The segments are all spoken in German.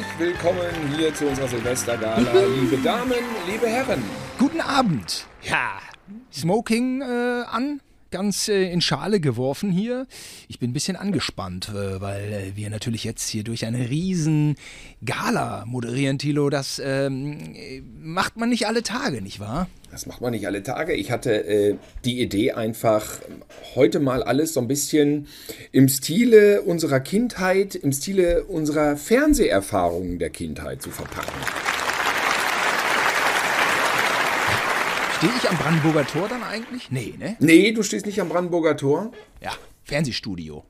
Herzlich willkommen hier zu unserer Silvestergala, liebe Damen, liebe Herren. Guten Abend. Ja, Smoking äh, an, ganz äh, in Schale geworfen hier. Ich bin ein bisschen angespannt, äh, weil äh, wir natürlich jetzt hier durch eine riesen Gala moderieren, Tilo. Das ähm, macht man nicht alle Tage, nicht wahr? Das macht man nicht alle Tage. Ich hatte äh, die Idee einfach, heute mal alles so ein bisschen im Stile unserer Kindheit, im Stile unserer Fernseherfahrungen der Kindheit zu verpacken. Stehe ich am Brandenburger Tor dann eigentlich? Nee, ne? Nee, du stehst nicht am Brandenburger Tor. Ja, Fernsehstudio.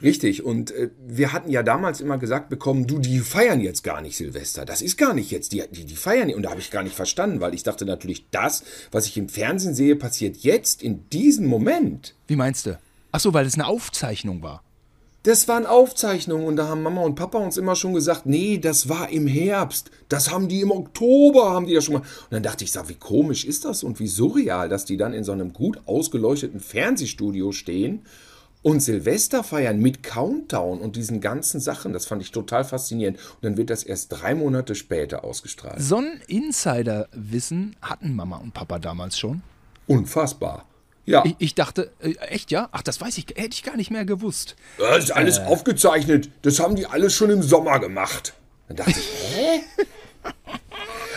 Richtig, und äh, wir hatten ja damals immer gesagt bekommen, du, die feiern jetzt gar nicht Silvester. Das ist gar nicht jetzt, die, die, die feiern nicht. Und da habe ich gar nicht verstanden, weil ich dachte natürlich, das, was ich im Fernsehen sehe, passiert jetzt in diesem Moment. Wie meinst du? Ach so, weil es eine Aufzeichnung war. Das waren Aufzeichnungen und da haben Mama und Papa uns immer schon gesagt, nee, das war im Herbst. Das haben die im Oktober, haben die ja schon mal. Und dann dachte ich, sag, wie komisch ist das und wie surreal, dass die dann in so einem gut ausgeleuchteten Fernsehstudio stehen und Silvester feiern mit Countdown und diesen ganzen Sachen. Das fand ich total faszinierend. Und dann wird das erst drei Monate später ausgestrahlt. So ein Insider-Wissen hatten Mama und Papa damals schon. Unfassbar. Ja. Ich, ich dachte, äh, echt ja? Ach, das weiß ich, hätte ich gar nicht mehr gewusst. Das ist alles äh. aufgezeichnet. Das haben die alles schon im Sommer gemacht. Dann dachte ich, hä?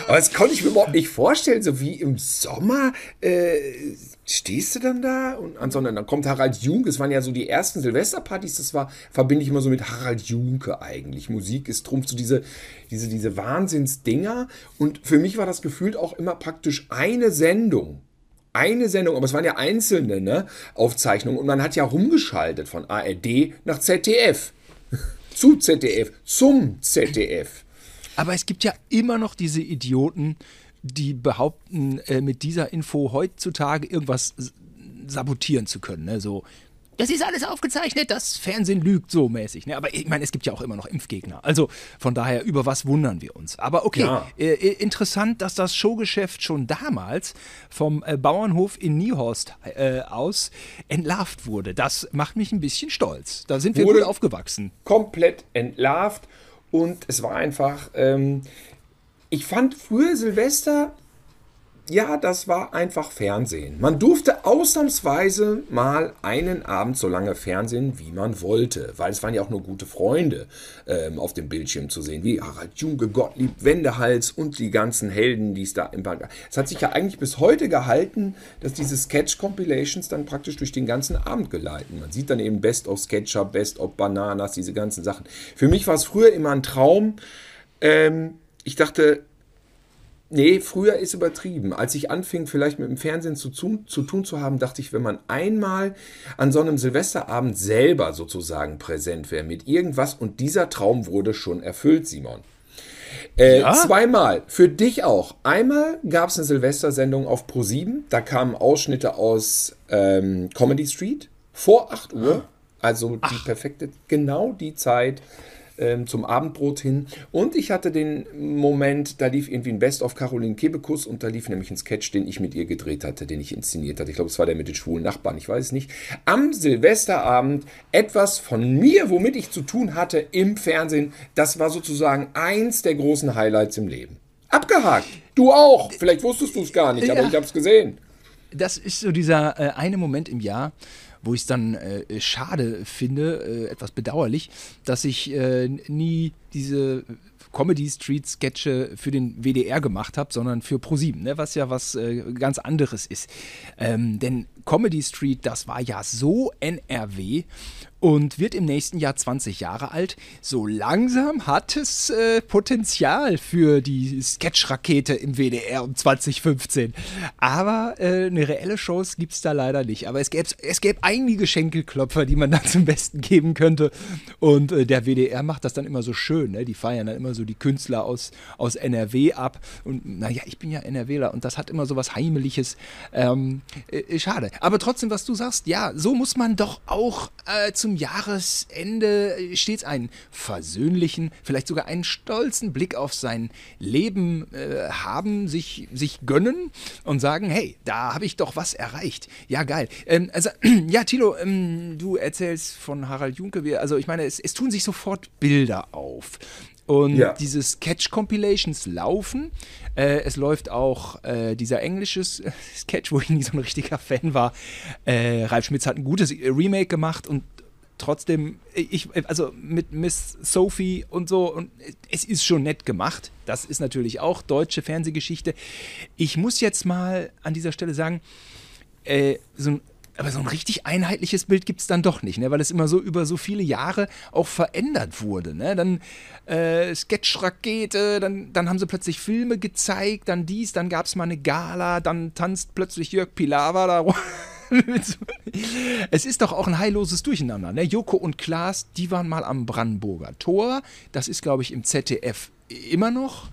Aber das konnte ich mir überhaupt nicht vorstellen, so wie im Sommer äh, stehst du dann da und ansonsten dann kommt Harald Junke. Es waren ja so die ersten Silvesterpartys, das war, verbinde ich immer so mit Harald Junke eigentlich. Musik ist drum, so diese, diese, diese Wahnsinnsdinger. Und für mich war das gefühlt auch immer praktisch eine Sendung eine Sendung, aber es waren ja einzelne ne, Aufzeichnungen und man hat ja rumgeschaltet von ARD nach ZDF. Zu ZDF, zum ZDF. Aber es gibt ja immer noch diese Idioten, die behaupten, äh, mit dieser Info heutzutage irgendwas sabotieren zu können. Ne? So, das ist alles aufgezeichnet, das Fernsehen lügt so mäßig. Ne? Aber ich meine, es gibt ja auch immer noch Impfgegner. Also von daher, über was wundern wir uns? Aber okay, ja. äh, äh interessant, dass das Showgeschäft schon damals vom äh, Bauernhof in Niehorst äh, aus entlarvt wurde. Das macht mich ein bisschen stolz. Da sind wir wurde gut aufgewachsen. Komplett entlarvt und es war einfach, ähm, ich fand früher Silvester ja, das war einfach Fernsehen. Man durfte ausnahmsweise mal einen Abend so lange Fernsehen, wie man wollte, weil es waren ja auch nur gute Freunde ähm, auf dem Bildschirm zu sehen, wie Harald Junge, Gottlieb, Wendehals und die ganzen Helden, die es da im Band Es hat sich ja eigentlich bis heute gehalten, dass diese Sketch-Compilations dann praktisch durch den ganzen Abend geleiten. Man sieht dann eben Best of Sketcher, Best of Bananas, diese ganzen Sachen. Für mich war es früher immer ein Traum. Ähm, ich dachte, Nee, früher ist übertrieben. Als ich anfing, vielleicht mit dem Fernsehen zu, zu, zu, tun zu haben, dachte ich, wenn man einmal an so einem Silvesterabend selber sozusagen präsent wäre mit irgendwas und dieser Traum wurde schon erfüllt, Simon. Äh, ja? Zweimal. Für dich auch. Einmal gab es eine Silvestersendung auf Pro7. Da kamen Ausschnitte aus ähm, Comedy Street vor 8 Uhr. Ah. Also die Ach. perfekte, genau die Zeit, ähm, zum Abendbrot hin. Und ich hatte den Moment, da lief irgendwie ein Best of Caroline Kebekus und da lief nämlich ein Sketch, den ich mit ihr gedreht hatte, den ich inszeniert hatte. Ich glaube, es war der mit den schwulen Nachbarn, ich weiß es nicht. Am Silvesterabend etwas von mir, womit ich zu tun hatte im Fernsehen. Das war sozusagen eins der großen Highlights im Leben. Abgehakt. Du auch. Vielleicht wusstest du es gar nicht, aber ja. ich habe es gesehen. Das ist so dieser äh, eine Moment im Jahr, wo ich es dann äh, schade finde, äh, etwas bedauerlich, dass ich äh, nie diese Comedy Street Sketche für den WDR gemacht habe, sondern für ProSieben, ne, was ja was äh, ganz anderes ist. Ähm, denn Comedy Street, das war ja so NRW und wird im nächsten Jahr 20 Jahre alt. So langsam hat es äh, Potenzial für die Sketch-Rakete im WDR um 2015. Aber äh, eine reelle Chance gibt es da leider nicht. Aber es gäbe, es gäbe einige Schenkelklopfer, die man da zum Besten geben könnte. Und äh, der WDR macht das dann immer so schön. Ne? Die feiern dann immer so die Künstler aus, aus NRW ab. Und naja, ich bin ja NRWler und das hat immer so was Heimeliges. Ähm, äh, schade. Aber trotzdem, was du sagst, ja, so muss man doch auch äh, zum Jahresende stets einen versöhnlichen, vielleicht sogar einen stolzen Blick auf sein Leben äh, haben, sich, sich gönnen und sagen, hey, da habe ich doch was erreicht. Ja, geil. Ähm, also, ja, Tilo, ähm, du erzählst von Harald Junke, also ich meine, es, es tun sich sofort Bilder auf. Und Ja. diese Sketch-Compilations laufen. Äh, es läuft auch äh, dieser englische Sketch, wo ich nie so ein richtiger Fan war. Äh, Ralf Schmitz hat ein gutes Remake gemacht und trotzdem, ich, also mit Miss Sophie und so, und es ist schon nett gemacht. Das ist natürlich auch deutsche Fernsehgeschichte. Ich muss jetzt mal an dieser Stelle sagen, äh, so ein, aber so ein richtig einheitliches Bild gibt es dann doch nicht, ne? weil es immer so über so viele Jahre auch verändert wurde. Ne? Dann äh, Sketch-Rakete, dann, dann haben sie plötzlich Filme gezeigt, dann dies, dann gab es mal eine Gala, dann tanzt plötzlich Jörg Pilawa da rum. es ist doch auch ein heilloses Durcheinander. Ne? Joko und Klaas, die waren mal am Brandenburger Tor. Das ist, glaube ich, im ZDF immer noch.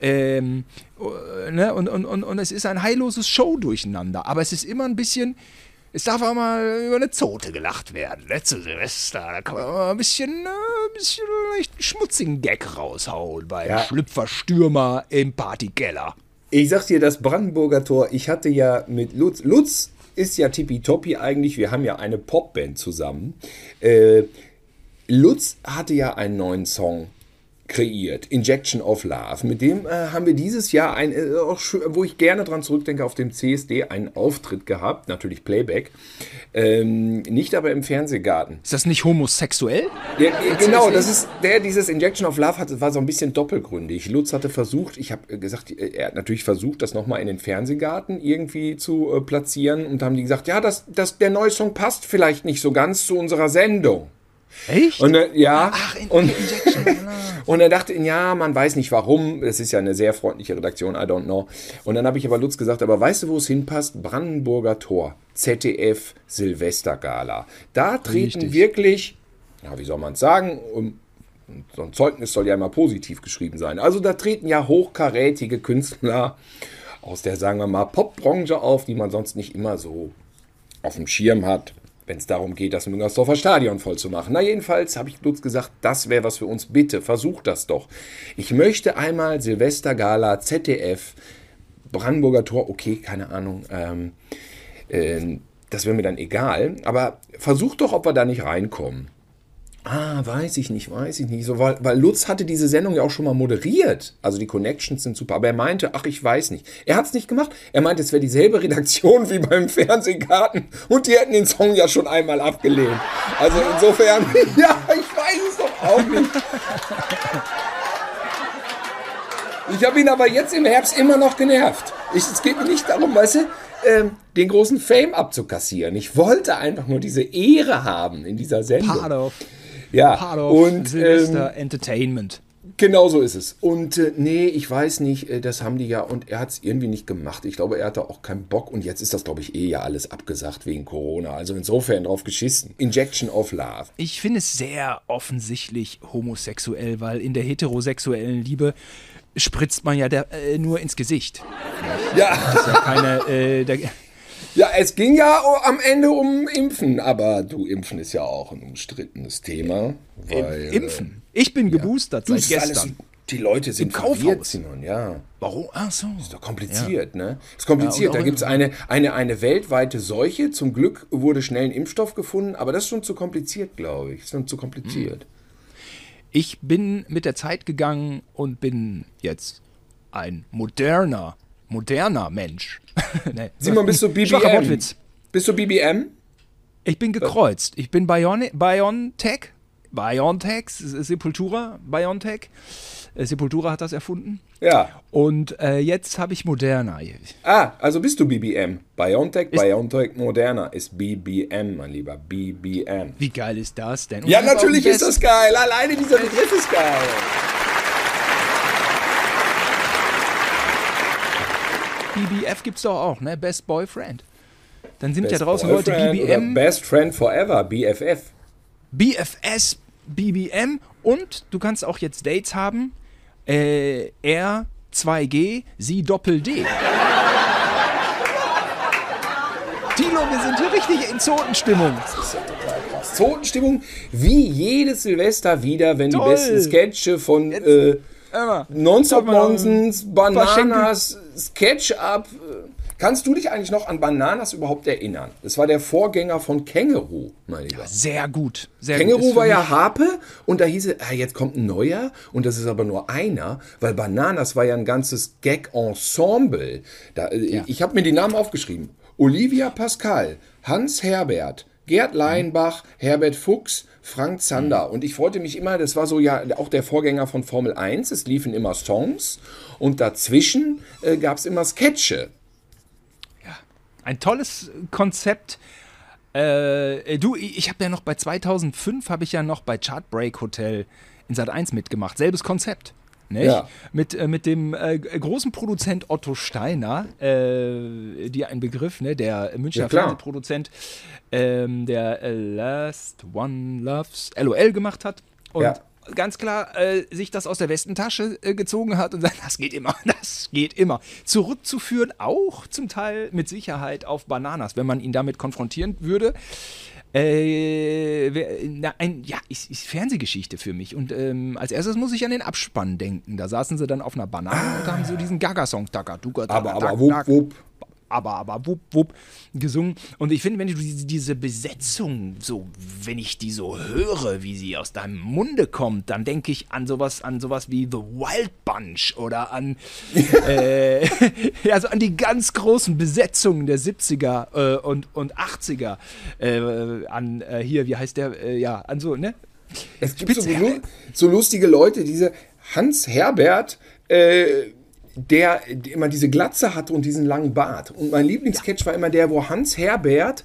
Ähm, äh, ne? und, und, und, und es ist ein heilloses Show-Durcheinander. Aber es ist immer ein bisschen. Es darf auch mal über eine Zote gelacht werden. Ne? Zu Silvester. Da kann man mal ein bisschen, äh, ein bisschen leicht einen schmutzigen Gag raushauen bei Ja. Schlüpferstürmer im Partykeller. Ich sag dir, das Brandenburger Tor, ich hatte ja mit Lutz, Lutz ist ja tippitoppi eigentlich, wir haben ja eine Popband zusammen. Äh, Lutz hatte ja einen neuen Song kreiert, Injection of Love. Mit dem äh, haben wir dieses Jahr, ein, äh, auch schön, wo ich gerne dran zurückdenke, auf dem CSD einen Auftritt gehabt, natürlich Playback, ähm, nicht aber im Fernsehgarten. Ist das nicht homosexuell? Ja, ja, genau, das ist der, dieses Injection of Love hatte, war so ein bisschen doppelgründig. Lutz hatte versucht, ich habe gesagt, äh, er hat natürlich versucht, das nochmal in den Fernsehgarten irgendwie zu äh, platzieren und haben die gesagt, ja, das, das, der neue Song passt vielleicht nicht so ganz zu unserer Sendung. Echt? Und dann, ja, Ach, in, und, Love. und er dachte, ja, man weiß nicht warum. Es ist ja eine sehr freundliche Redaktion, I don't know. Und dann habe ich aber Lutz gesagt, aber weißt du, wo es hinpasst? Brandenburger Tor, ZDF Silvestergala. Da treten Richtig. wirklich, ja, wie soll man es sagen, um, so ein Zeugnis soll ja immer positiv geschrieben sein. Also da treten ja hochkarätige Künstler aus der, sagen wir mal, Popbranche auf, die man sonst nicht immer so auf dem Schirm hat, wenn es darum geht, das Müngersdorfer Stadion voll zu machen. Na, jedenfalls habe ich Lutz gesagt, das wäre was für uns. Bitte, versuch das doch. Ich möchte einmal Silvestergala, ZDF, Brandenburger Tor, okay, keine Ahnung. Ähm, ähm, das wäre mir dann egal. Aber versuch doch, ob wir da nicht reinkommen. Ah, weiß ich nicht, weiß ich nicht. So, weil, weil Lutz hatte diese Sendung ja auch schon mal moderiert. Also die Connections sind super. Aber er meinte, ach, ich weiß nicht. Er hat es nicht gemacht. Er meinte, es wäre dieselbe Redaktion wie beim Fernsehgarten. Und die hätten den Song ja schon einmal abgelehnt. Also insofern, ja, ich weiß es doch auch nicht. Ich habe ihn aber jetzt im Herbst immer noch genervt. Ich, es geht mir nicht darum, weißt du, ähm, den großen Fame abzukassieren. Ich wollte einfach nur diese Ehre haben in dieser Sendung. Part of, Ja, part of und ähm, Silvester Entertainment. genau so ist es. Und äh, nee, ich weiß nicht, äh, das haben die ja, und er hat es irgendwie nicht gemacht. Ich glaube, er hatte auch keinen Bock und jetzt ist das, glaube ich, eh ja alles abgesagt wegen Corona. Also insofern drauf geschissen. Injection of Love. Ich finde es sehr offensichtlich homosexuell, weil in der heterosexuellen Liebe spritzt man ja der, äh, nur ins Gesicht. Ja, Das ist ja keine, äh, der, ja, es ging ja am Ende um Impfen, aber du, Impfen ist ja auch ein umstrittenes Thema. Weil, Impfen. Ich bin geboostert Du, seit gestern. die Leute sind verwirrt, Simon, ja. Warum? Ach so. Ist doch kompliziert, ne? Ist kompliziert. Ja, da gibt es in- eine, eine, eine weltweite Seuche. Zum Glück wurde schnell ein Impfstoff gefunden, aber das ist schon zu kompliziert, glaube ich. Ist schon zu kompliziert. Ich bin mit der Zeit gegangen und bin jetzt ein moderner, moderner Mensch. nee, Simon, bist du BBM? Bist du BBM? Ich bin gekreuzt. Ich bin Biontech. Biontech, Sepultura, Biontech. Äh, Sepultura hat das erfunden. Ja. Und äh, jetzt habe ich Moderna. Ah, also bist du BBM. BioNTech, BioNTech Moderna ist BBM, mein Lieber. BBM. Wie geil ist das denn? Und Ja, natürlich ist das geil. Alleine dieser Begriff ist geil. BBF gibt's doch auch, ne? Best Boyfriend. Dann sind ja Best draußen Leute Boyfriend BBM, Best Friend Forever, BFF. BFS, BBM und du kannst auch jetzt Dates haben. Äh, R 2G, sie Doppel D. Tilo, wir sind hier richtig in Zotenstimmung. Zotenstimmung wie jedes Silvester wieder, wenn Toll. die besten Sketche von äh, Emma, Nonstop Nonsens, Bananas, Sketchup, Kannst du dich eigentlich noch an Bananas überhaupt erinnern? Das war der Vorgänger von Känguru, mein Lieber. Sehr gut. Sehr Känguru gut. War ja Harpe und da hieß es, ah, jetzt kommt ein neuer und das ist aber nur einer, weil Bananas war ja ein ganzes Gag-Ensemble. Äh, Ich habe mir die Namen aufgeschrieben. Olivia Pascal, Hans Herbert, Gerd Leinbach, Herbert Fuchs, Frank Zander. Und ich freute mich immer, das war so ja auch der Vorgänger von Formel 1. Es liefen immer Songs und dazwischen äh, gab es immer Sketche. Ein tolles Konzept. Äh, du, ich habe ja noch bei 2005 habe ich ja noch bei Chartbreak Hotel in Sat 1 mitgemacht. Selbes Konzept. Nicht? Ja. Mit, äh, mit dem äh, großen Produzent Otto Steiner, äh, dir ein Begriff, ne? der Münchner Ja. Fernsehproduzent, ähm, der äh, Last One Loves LOL gemacht hat. Und Ja. ganz klar äh, sich das aus der Westentasche äh, gezogen hat und sagt, das geht immer, das geht immer. Zurückzuführen auch zum Teil mit Sicherheit auf Bananas, wenn man ihn damit konfrontieren würde. Äh, wer- na, ein, ja, ist, ist Fernsehgeschichte für mich. Und ähm, als erstes muss ich an den Abspann denken. Da saßen sie dann auf einer Banane und haben so diesen Gaga-Song, Aber, aber, wupp, wupp. Aber, aber, wupp, wupp, gesungen. Und ich finde, wenn du diese, Besetzung, so, wenn ich die so höre, wie sie aus deinem Munde kommt, dann denke ich an sowas, an sowas wie The Wild Bunch oder an, äh, also an die ganz großen Besetzungen der 70er äh, und, und 80er. Äh, an äh, hier, wie heißt der, äh, ja, an so, ne? Es gibt so, so lustige Leute, diese Hans Herbert, äh, der immer diese Glatze hatte und diesen langen Bart. Und mein Lieblingssketch war immer der, wo Hans Herbert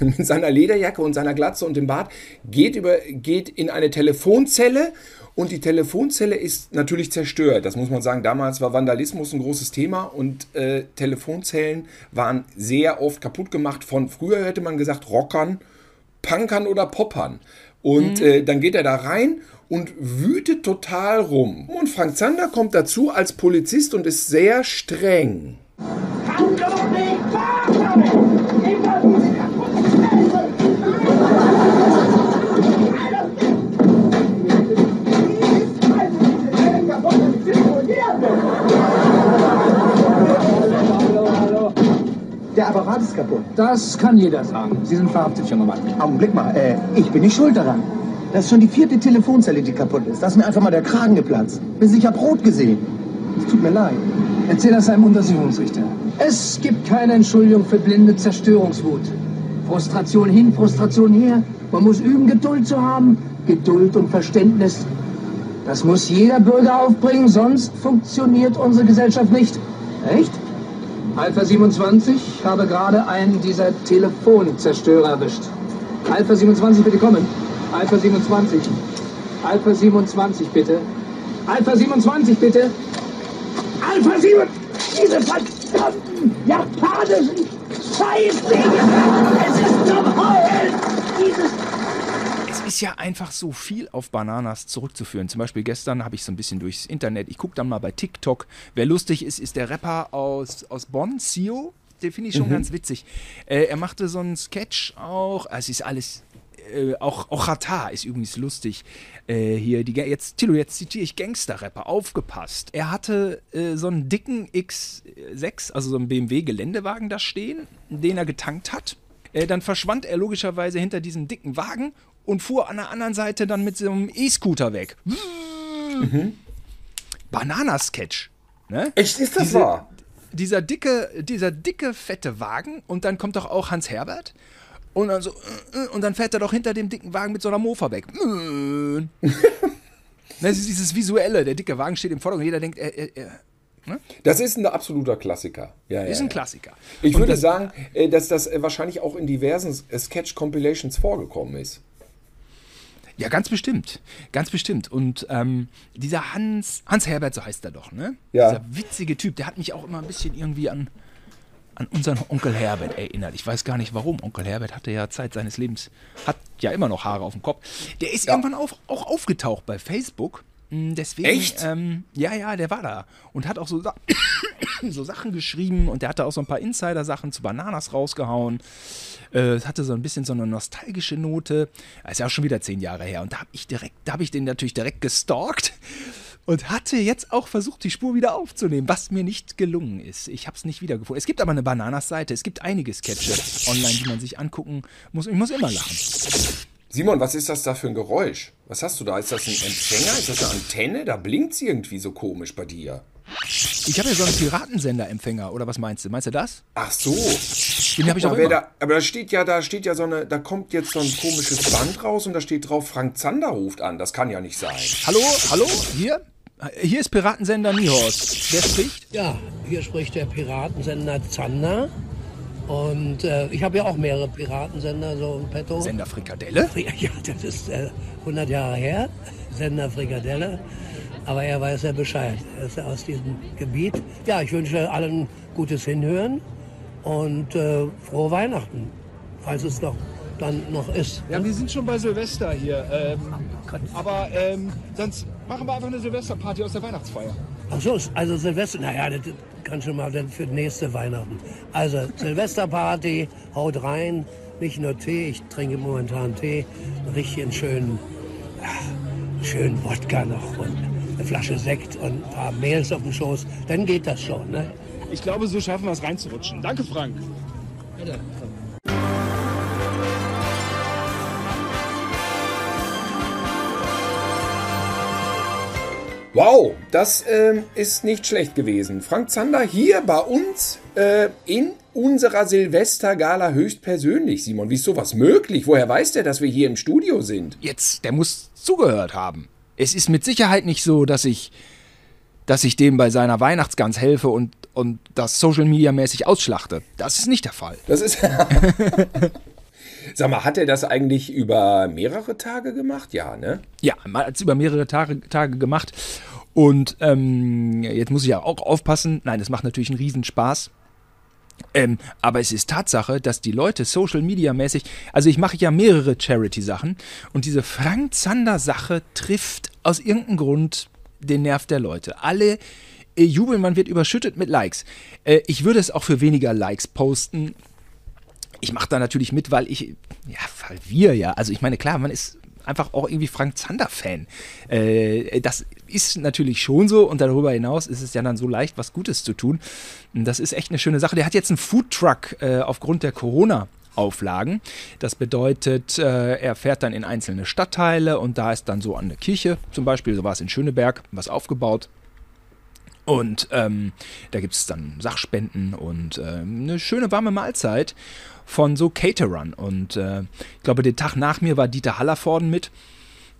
mit seiner Lederjacke und seiner Glatze und dem Bart geht, über, geht in eine Telefonzelle und die Telefonzelle ist natürlich zerstört. Das muss man sagen. Damals war Vandalismus ein großes Thema und äh, Telefonzellen waren sehr oft kaputt gemacht von, früher hätte man gesagt, Rockern, Punkern oder Poppern. Und äh, dann geht er da rein und wütet total rum. Und Frank Zander kommt dazu als Polizist und ist sehr streng. Kann doch nicht wahr sein! Der Apparat ist kaputt. Das kann jeder sagen. Sie sind verhaftet, junger Mann. Augenblick mal, äh, ich bin nicht schuld daran. Das ist schon die vierte Telefonzelle, die kaputt ist. Da ist mir einfach mal der Kragen geplatzt. Bis ich hab rot gesehen. Es tut mir leid. Erzähl das einem Untersuchungsrichter. Es gibt keine Entschuldigung für blinde Zerstörungswut. Frustration hin, Frustration her. Man muss üben, Geduld zu haben. Geduld und Verständnis. Das muss jeder Bürger aufbringen, sonst funktioniert unsere Gesellschaft nicht. Echt? Alpha 27 habe gerade einen dieser Telefonzerstörer erwischt. Alpha 27, bitte kommen. Alpha 27. Alpha 27, bitte. Alpha 27, bitte. Alpha 7! Diese verdammten japanischen Scheißdinge! Es ist zum Heulen! Dieses Es ist ja einfach so viel auf Bananas zurückzuführen. Zum Beispiel gestern habe ich so ein bisschen durchs Internet, ich gucke dann mal bei TikTok. Wer lustig ist, ist der Rapper aus, aus Bonn, Sio. Den finde ich schon ganz witzig. Äh, er machte so einen Sketch auch. Es ist alles. Äh, auch, auch Rata ist übrigens lustig. Äh, hier, die, jetzt, Tilo, jetzt zitiere ich Gangster-Rapper. Aufgepasst. Er hatte äh, so einen dicken X6, also so einen BMW-Geländewagen da stehen, den er getankt hat. Äh, dann verschwand er logischerweise hinter diesem dicken Wagen und fuhr an der anderen Seite dann mit so einem E-Scooter weg. Bananasketch. Ne? Echt, ist das Diese- wahr? Dieser dicke, dieser dicke, fette Wagen und dann kommt doch auch Hans Herbert und dann so, äh, äh, und dann fährt er doch hinter dem dicken Wagen mit so einer Mofa weg. Äh. Das ist dieses Visuelle, der dicke Wagen steht im Vordergrund, jeder denkt, er, er, er Das ist ein absoluter Klassiker. Ja, ist ja, ein ja. Klassiker. Ich Und würde das- sagen, dass das wahrscheinlich auch in diversen Sketch-Compilations vorgekommen ist. Ja, ganz bestimmt. Ganz bestimmt. Und ähm, dieser Hans, Hans Herbert, so heißt er doch, ne? Ja. Dieser witzige Typ, der hat mich auch immer ein bisschen irgendwie an, an unseren Onkel Herbert erinnert. Ich weiß gar nicht warum. Onkel Herbert hatte ja Zeit seines Lebens, hat ja immer noch Haare auf dem Kopf. Der ist irgendwann auf, auch aufgetaucht bei Facebook. Mm, Deswegen, Echt? Ähm, ja, ja, der war da und hat auch so, so Sachen geschrieben und der hatte auch so ein paar Insider-Sachen zu Bananas rausgehauen. Äh, hatte so ein bisschen so eine nostalgische Note. Das ist ja auch schon wieder zehn Jahre her. Und da habe ich direkt, da habe ich den natürlich direkt gestalkt und hatte jetzt auch versucht, die Spur wieder aufzunehmen, was mir nicht gelungen ist. Ich habe es nicht wiedergefunden. Es gibt aber eine Bananas-Seite. Es gibt einige Sketche online, die man sich angucken muss. Ich muss immer lachen. Simon, was ist das da für ein Geräusch? Was hast du da? Ist das ein Empfänger? Ist das eine Antenne? Da blinkt es irgendwie so komisch bei dir. Ich habe ja so einen Piratensender-Empfänger, oder was meinst du? Meinst du das? Ach so. Den habe ich auch immer. da, aber da steht ja, da steht ja so eine, da kommt jetzt so ein komisches Band raus und da steht drauf, Frank Zander ruft an. Das kann ja nicht sein. Hallo, hallo, hier? Hier ist Piratensender Niehorst. Wer spricht? Ja, hier spricht der Piratensender Zander. Und äh, ich habe ja auch mehrere Piratensender so im Petto. Sender Frikadelle? Ja, ja, das ist äh, 100 Jahre her, Sender Frikadelle. Aber er weiß ja Bescheid. Er ist ja aus diesem Gebiet. Ja, ich wünsche allen gutes Hinhören und äh, frohe Weihnachten, falls es noch dann noch ist. Ja, wir sind schon bei Silvester hier. Ähm, aber ähm, sonst machen wir einfach eine Silvesterparty aus der Weihnachtsfeier. Ach so, also Silvester, naja, das kann schon mal dann für nächste Weihnachten. Also Silvesterparty, haut rein, nicht nur Tee, ich trinke momentan Tee, richtig einen schönen, ah, schönen Wodka noch und eine Flasche Sekt und ein paar Mehls auf dem Schoß, dann geht das schon, ne? Ich glaube, so schaffen wir es reinzurutschen. Danke, Frank. Wow, das ähm, ist nicht schlecht gewesen. Frank Zander hier bei uns äh, in unserer Silvestergala höchstpersönlich. Simon, wie ist sowas möglich? Woher weiß der, dass wir hier im Studio sind? Jetzt, der muss zugehört haben. Es ist mit Sicherheit nicht so, dass ich, dass ich dem bei seiner Weihnachtsgans helfe und, und das Social Media mäßig ausschlachte. Das ist nicht der Fall. Das ist. Sag mal, hat er das eigentlich über mehrere Tage gemacht? Ja, ne? Ja, man hat es über mehrere Tage, Tage gemacht. Und ähm, jetzt muss ich ja auch aufpassen. Nein, das macht natürlich einen Riesenspaß. Ähm, aber es ist Tatsache, dass die Leute Social Media mäßig, also ich mache ja mehrere Charity-Sachen und diese Frank Zander-Sache trifft aus irgendeinem Grund den Nerv der Leute. Alle äh, jubeln, man wird überschüttet mit Likes. Äh, ich würde es auch für weniger Likes posten. Ich mache da natürlich mit, weil ich, ja, weil wir ja, also ich meine, klar, man ist einfach auch irgendwie Frank Zander-Fan. Äh, das ist natürlich schon so und darüber hinaus ist es ja dann so leicht, was Gutes zu tun. Das ist echt eine schöne Sache. Der hat jetzt einen Foodtruck äh, aufgrund der Corona. Auflagen. Das bedeutet, äh, er fährt dann in einzelne Stadtteile und da ist dann so an der Kirche, zum Beispiel, so war es in Schöneberg, was aufgebaut. Und ähm, da gibt es dann Sachspenden und ähm, eine schöne warme Mahlzeit von so Caterern. Und äh, ich glaube, den Tag nach mir war Dieter Hallervorden mit,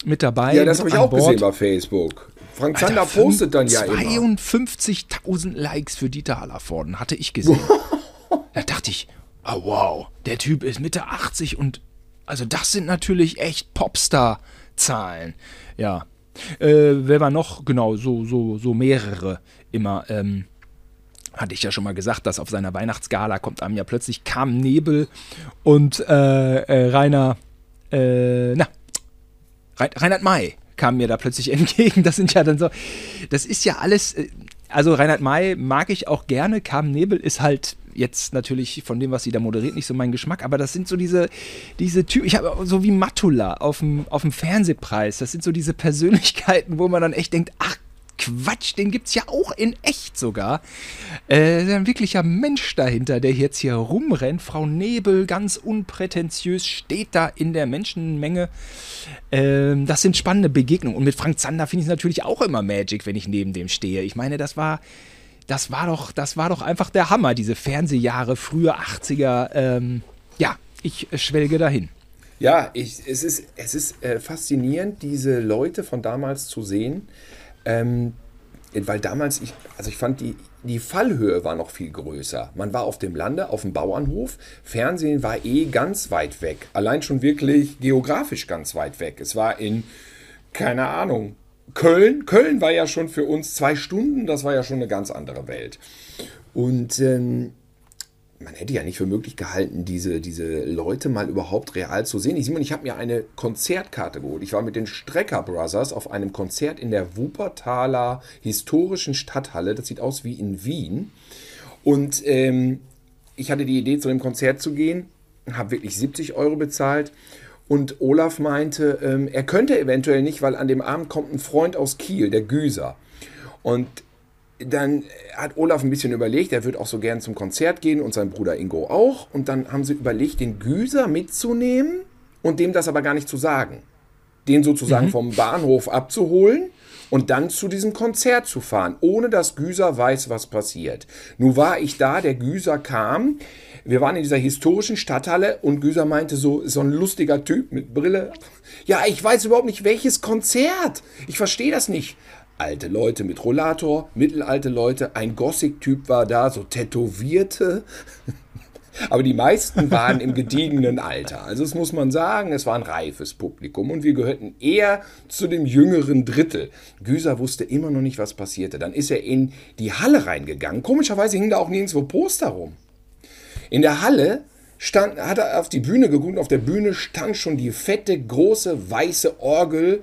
mit dabei. Ja, das habe ich auch Bord. gesehen bei Facebook. Frank Zander Alter, postet dann ja immer. 52.000 Likes für Dieter Hallervorden, hatte ich gesehen. da dachte ich, oh wow, der Typ ist Mitte 80 und also das sind natürlich echt Popstar-Zahlen. Ja. Äh, wer war noch? Genau, so, so, so mehrere immer. Ähm, hatte ich ja schon mal gesagt, dass auf seiner Weihnachtsgala kommt einem ja plötzlich kam Nebel und äh, äh, Rainer, äh, na, Reinhard May kam mir da plötzlich entgegen. Das sind ja dann so, das ist ja alles, äh, also Reinhard May mag ich auch gerne. Carmen Nebel ist halt jetzt natürlich von dem, was sie da moderiert, nicht so mein Geschmack, aber das sind so diese, diese Typen, ich habe so wie Matula auf dem, auf dem Fernsehpreis, das sind so diese Persönlichkeiten, wo man dann echt denkt, ach Quatsch, den gibt's ja auch in echt sogar. Äh, ein wirklicher Mensch dahinter, der jetzt hier rumrennt. Frau Nebel, ganz unprätentiös, steht da in der Menschenmenge. Ähm, das sind spannende Begegnungen. Und mit Frank Zander finde ich es natürlich auch immer Magic, wenn ich neben dem stehe. Ich meine, das war, das war doch, das war doch einfach der Hammer, diese Fernsehjahre, frühe 80er. Ähm, ja, ich schwelge dahin. Ja, ich, es ist, es ist äh, faszinierend, diese Leute von damals zu sehen. Ähm, weil damals, ich, also ich fand, die, die Fallhöhe war noch viel größer. Man war auf dem Lande, auf dem Bauernhof. Fernsehen war eh ganz weit weg. Allein schon wirklich geografisch ganz weit weg. Es war in, keine Ahnung, Köln. Köln war ja schon für uns zwei Stunden, das war ja schon eine ganz andere Welt. Und ähm, man hätte ja nicht für möglich gehalten, diese, diese Leute mal überhaupt real zu sehen. Ich, ich habe mir eine Konzertkarte geholt. Ich war mit den Strecker Brothers auf einem Konzert in der Wuppertaler historischen Stadthalle. Das sieht aus wie in Wien. Und ähm, ich hatte die Idee, zu dem Konzert zu gehen, habe wirklich 70 Euro bezahlt. Und Olaf meinte, ähm, er könnte eventuell nicht, weil an dem Abend kommt ein Freund aus Kiel, der Güser. Und dann hat Olaf ein bisschen überlegt, er wird auch so gern zum Konzert gehen und sein Bruder Ingo auch. Und dann haben sie überlegt, den Güser mitzunehmen und dem das aber gar nicht zu sagen. Den sozusagen vom Bahnhof abzuholen und dann zu diesem Konzert zu fahren, ohne dass Güser weiß, was passiert. Nun war ich da, der Güser kam. Wir waren in dieser historischen Stadthalle und Güser meinte so, so ein lustiger Typ mit Brille. Ja, ich weiß überhaupt nicht, welches Konzert. Ich verstehe das nicht. Alte Leute mit Rollator, mittelalte Leute, ein Gothic-Typ war da, so tätowierte. Aber die meisten waren im gediegenen Alter. Also das muss man sagen, es war ein reifes Publikum und wir gehörten eher zu dem jüngeren Drittel. Güser wusste immer noch nicht, was passierte. Dann ist er in die Halle reingegangen. Komischerweise hing da auch nirgendwo Poster rum. In der Halle stand, hat er auf die Bühne geguckt. Auf der Bühne stand schon die fette, große, weiße Orgel.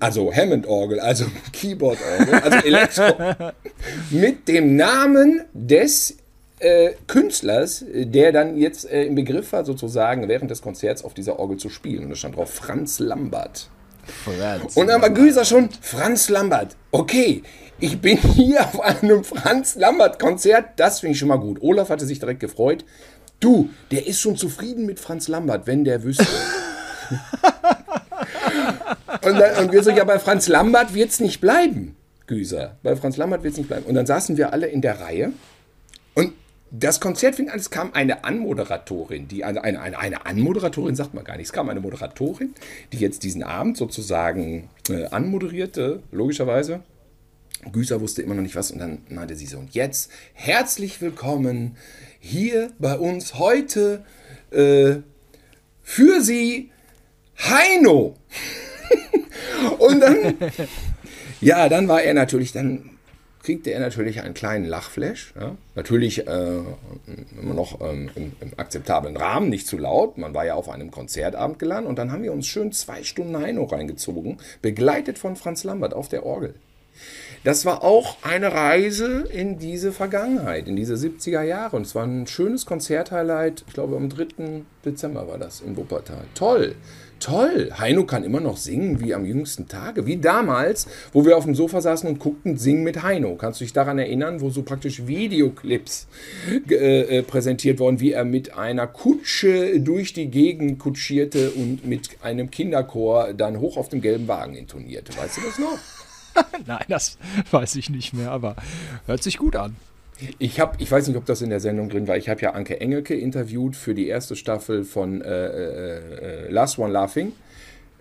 Also Hammond-Orgel, also Keyboard-Orgel, also Elektro. mit dem Namen des äh, Künstlers, der dann jetzt äh, im Begriff war, sozusagen während des Konzerts auf dieser Orgel zu spielen. Und da stand drauf Franz Lambert. Franz. Und dann war Güser schon, Franz Lambert. Okay, ich bin hier auf einem Franz Lambert-Konzert. Das finde ich schon mal gut. Olaf hatte sich direkt gefreut. Du, der ist schon zufrieden mit Franz Lambert, wenn der wüsste. Und, dann, und wir so, ja, bei Franz Lambert wird es nicht bleiben, Güser. Bei Franz Lambert wird es nicht bleiben. Und dann saßen wir alle in der Reihe. Und das Konzert fing an, es kam eine Anmoderatorin, die eine, eine, eine, eine Anmoderatorin sagt man gar nicht, es kam eine Moderatorin, die jetzt diesen Abend sozusagen äh, anmoderierte, logischerweise. Güser wusste immer noch nicht was und dann meinte sie so, und jetzt herzlich willkommen hier bei uns heute äh, für Sie Heino. und dann, ja, dann war er natürlich, dann kriegte er natürlich einen kleinen Lachflash. Ja? Natürlich äh, immer noch ähm, im, im akzeptablen Rahmen, nicht zu laut. Man war ja auf einem Konzertabend gelandet und dann haben wir uns schön zwei Stunden Heino reingezogen, begleitet von Franz Lambert auf der Orgel. Das war auch eine Reise in diese Vergangenheit, in diese 70er Jahre. Und es war ein schönes Konzerthighlight. Ich glaube, am 3. Dezember war das in Wuppertal. Toll, toll. Heino kann immer noch singen wie am jüngsten Tage. Wie damals, wo wir auf dem Sofa saßen und guckten Singen mit Heino. Kannst du dich daran erinnern, wo so praktisch Videoclips äh, äh, präsentiert wurden, wie er mit einer Kutsche durch die Gegend kutschierte und mit einem Kinderchor dann hoch auf dem gelben Wagen intonierte. Weißt du das noch? Nein, das weiß ich nicht mehr, aber hört sich gut an. Ich habe, ich weiß nicht, ob das in der Sendung drin war. Ich habe ja Anke Engelke interviewt für die erste Staffel von äh, äh, äh, Last One Laughing.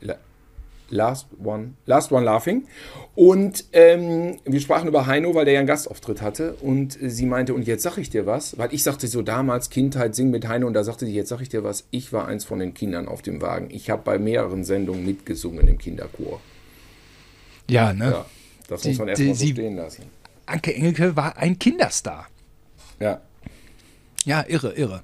La Last One, Last One Laughing. Und ähm, wir sprachen über Heino, weil der ja einen Gastauftritt hatte. Und sie meinte, und jetzt sag ich dir was, weil ich sagte so damals Kindheit singen mit Heino und da sagte sie, jetzt sag ich dir was, ich war eins von den Kindern auf dem Wagen. Ich habe bei mehreren Sendungen mitgesungen im Kinderchor. Ja, ne? Ja, das muss Die- man die- erstmal so stehen lassen. Anke Engelke war ein Kinderstar. Ja. Ja, irre, irre.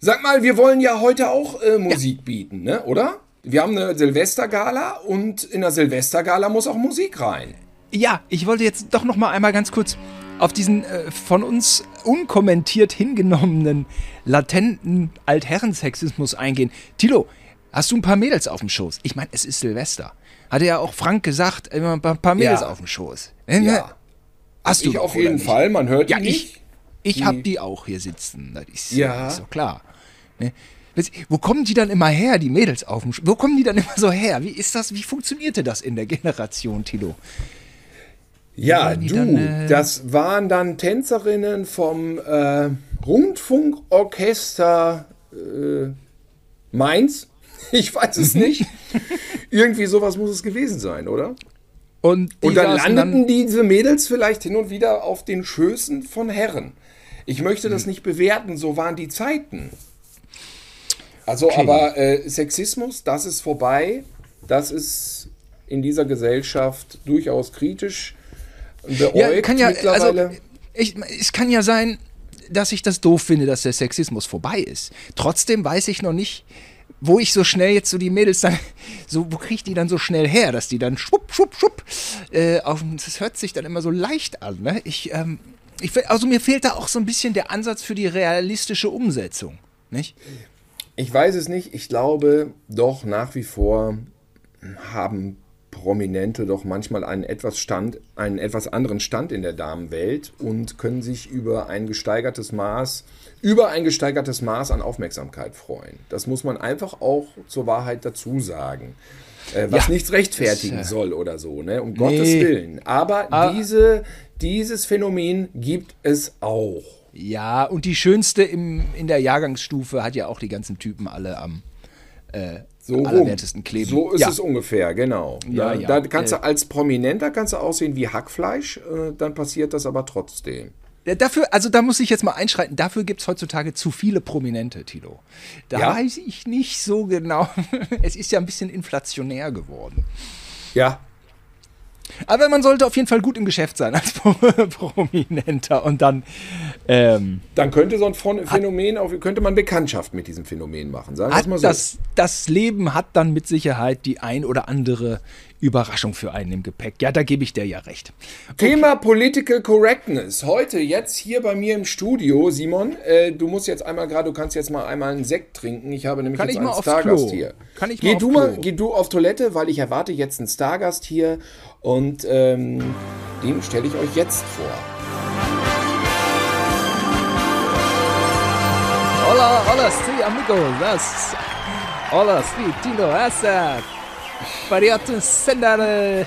Sag mal, wir wollen ja heute auch äh, Musik bieten, ne? oder? Wir haben eine Silvestergala und in der Silvestergala muss auch Musik rein. Ja, ich wollte jetzt doch noch mal einmal ganz kurz auf diesen äh, von uns unkommentiert hingenommenen latenten Altherrensexismus eingehen. Tilo, hast du ein paar Mädels auf dem Schoß? Ich meine, es ist Silvester. Hatte ja auch Frank gesagt, immer ein paar- Mädels Ja. auf dem Schoß. Äh? Ja. Hast du ich auf jeden nicht? Fall, man hört Ja, die ich, nicht. ich Die- hab die auch hier sitzen. Das ist, Ja. doch klar. Ne? Wo kommen die dann immer her, die Mädels auf dem Sch Wo kommen die dann immer so her? Wie ist das, wie funktionierte das in der Generation, Tilo? Ja, du, dann, äh, das waren dann Tänzerinnen vom äh, Rundfunkorchester äh, Mainz. Ich weiß Mhm. es nicht. Irgendwie sowas muss es gewesen sein, oder? Und, Und dann landeten diese Mädels vielleicht hin und wieder auf den Schößen von Herren. Ich möchte Hm. das nicht bewerten, so waren die Zeiten. Also, aber äh, Sexismus, das ist vorbei. Das ist in dieser Gesellschaft durchaus kritisch beäugt Ja, kann ja, mittlerweile. also, ich, es kann ja sein, dass ich das doof finde, dass der Sexismus vorbei ist. Trotzdem weiß ich noch nicht, wo ich so schnell jetzt so die Mädels dann, so, wo kriege ich die dann so schnell her, dass die dann schwupp, schwupp, schwupp, äh, auf, das hört sich dann immer so leicht an, ne? Ich, ähm, ich, also mir fehlt da auch so ein bisschen der Ansatz für die realistische Umsetzung, nicht? Ich weiß es nicht. Ich glaube doch nach wie vor haben Prominente doch manchmal einen etwas, Stand, einen etwas anderen Stand in der Damenwelt und können sich über ein gesteigertes Maß, über ein gesteigertes Maß an Aufmerksamkeit freuen. Das muss man einfach auch zur Wahrheit dazu sagen. Äh, was Ja. nichts rechtfertigen Das, soll oder so, ne? Um Nee. Gottes Willen. Aber Ah. diese, dieses Phänomen gibt es auch. Ja, und die schönste im, in der Jahrgangsstufe hat ja auch die ganzen Typen alle am äh, So allerwertesten kleben. So ist ja. es ungefähr, genau. Ja, Da-. Da kannst du Äh. als Prominenter kannst du aussehen wie Hackfleisch, äh, dann passiert das aber trotzdem. Dafür, also da muss ich jetzt mal einschreiten, dafür gibt es heutzutage zu viele Prominente, Tilo. Da Ja? weiß ich nicht so genau. es ist ja ein bisschen inflationär geworden. Ja, Aber man sollte auf jeden Fall gut im Geschäft sein als Pro Prominenter und dann ähm, dann könnte so ein Phänomen, auch, könnte man Bekanntschaft mit diesem Phänomen machen. Sagen wir mal so. das, das Leben hat dann mit Sicherheit die ein oder andere Überraschung für einen im Gepäck. Ja, da gebe ich dir ja recht. Thema Political Correctness. Heute jetzt hier bei mir im Studio, Simon. Äh, du musst jetzt einmal gerade, du kannst jetzt mal einmal einen Sekt trinken. Ich habe nämlich Kann jetzt einen Stargast Klo? hier. Kann ich mal geh aufs du mal, geh du auf Toilette, weil ich erwarte jetzt einen Stargast hier und ähm, den stelle ich euch jetzt vor. Hola, hola, sí, amigo, das. Hola, sí, Tilo, essa. Variato Sender.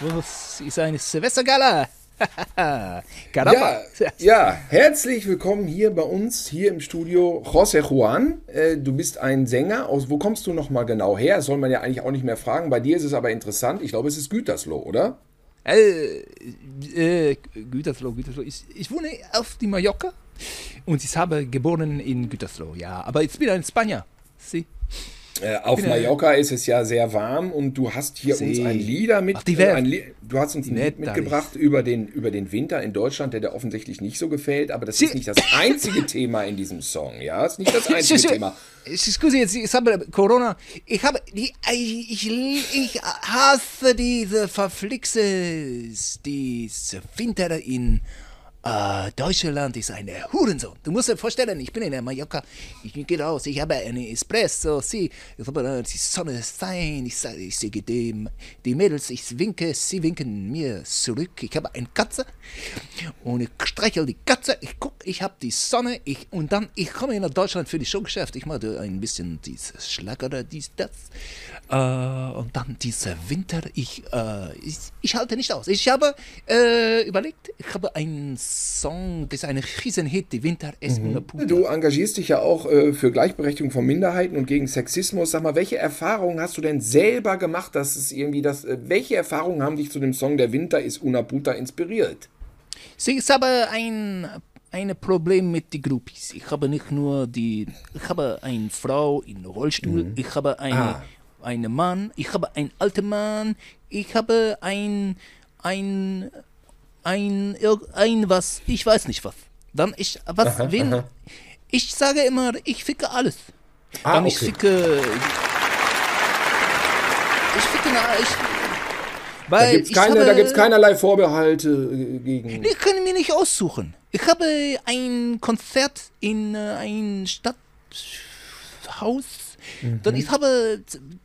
Was ist eine Silvestergala? Ja, ja, herzlich willkommen hier bei uns, hier im Studio. José Juan, äh, du bist ein Sänger. Aus, wo kommst du nochmal genau her? Das soll man ja eigentlich auch nicht mehr fragen. Bei dir ist es aber interessant. Ich glaube, es ist Gütersloh, oder? Äh, äh, Gütersloh, Gütersloh. Ich, ich wohne auf die Mallorca und ich habe geboren in Gütersloh, ja. Aber ich bin ein Spanier. Sie. Äh, auf ja- Mallorca ist es ja sehr warm und du hast hier Sie. uns ein Lieder mit, Ach, die äh, Welt. ein Li du hast uns ein Lied mitgebracht über den, über den Winter in Deutschland, der dir offensichtlich nicht so gefällt, aber das Sie. ist nicht das einzige Thema in diesem Song, ja? Das ist nicht das einzige Thema. Scusi, jetzt, ich habe Corona. Ich habe die, ich, ich, hasse diese Verflixe, diese Winter in äh, Deutschland ist eine Hurensohn. Du musst dir vorstellen, ich bin in Mallorca, ich gehe raus, ich habe einen Espresso, sie, äh, die Sonne sein, ich sage, ich sehe dem, die Mädels, ich winke, sie winken mir zurück. Ich habe eine Katze. Und ich streichel die Katze, ich gucke, ich habe die Sonne, ich, und dann, ich komme nach Deutschland für die Showgeschäft, ich mache ein bisschen dieses Schlager, dies, das. Äh, und dann dieser Winter, ich, äh, ich, ich halte nicht aus. Ich habe äh, überlegt, ich habe einen Song, das ist ein Riesenhit, die Winter ist mhm. Du engagierst dich ja auch äh, für Gleichberechtigung von Minderheiten und gegen Sexismus. Sag mal, welche Erfahrungen hast du denn selber gemacht, dass es irgendwie das, äh, welche Erfahrungen haben dich zu dem Song Der Winter ist Una Puta inspiriert? Sie ist aber ein ein Problem mit den Groupies. Ich habe nicht nur die, ich habe eine Frau in Rollstuhl, Mhm. ich habe eine, Ah. einen Mann, ich habe einen alten Mann, ich habe ein, ein, ein, ein was, ich weiß nicht was. Dann ich, was, Aha, wen, aha. ich sage immer, ich ficke alles. Ah, Dann ich okay. ficke, ich ficke, na, ich, Da weil gibt es ich keine, habe, da gibt's keinerlei Vorbehalte äh, gegen. ich kann mir nicht aussuchen. Ich habe ein Konzert in äh, ein Stadthaus. Dann ich habe,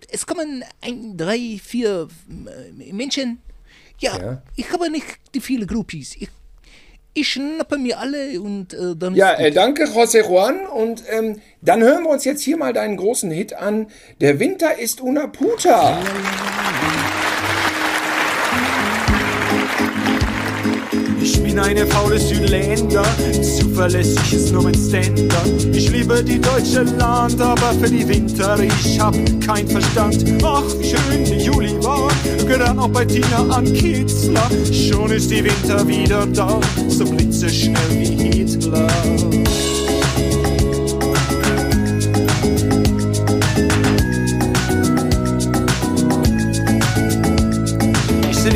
es kommen ein, drei, vier äh, Menschen. Ja, Ja. ich habe nicht die viele Groupies. Ich, ich schnappe mir alle und äh, dann Ja, ist äh, danke, José Juan. Und ähm, dann hören wir uns jetzt hier mal deinen großen Hit an. Der Winter ist Una Puta. Ich bin eine faule Südländer, zuverlässig ist nur mein Ständer. Ich liebe die deutsche Land, aber für die Winter ich hab kein Verstand. Ach, wie schön der Juli war, gerade auch bei Tina an Kitzler. Schon ist die Winter wieder da, so blitzeschnell wie Hitler.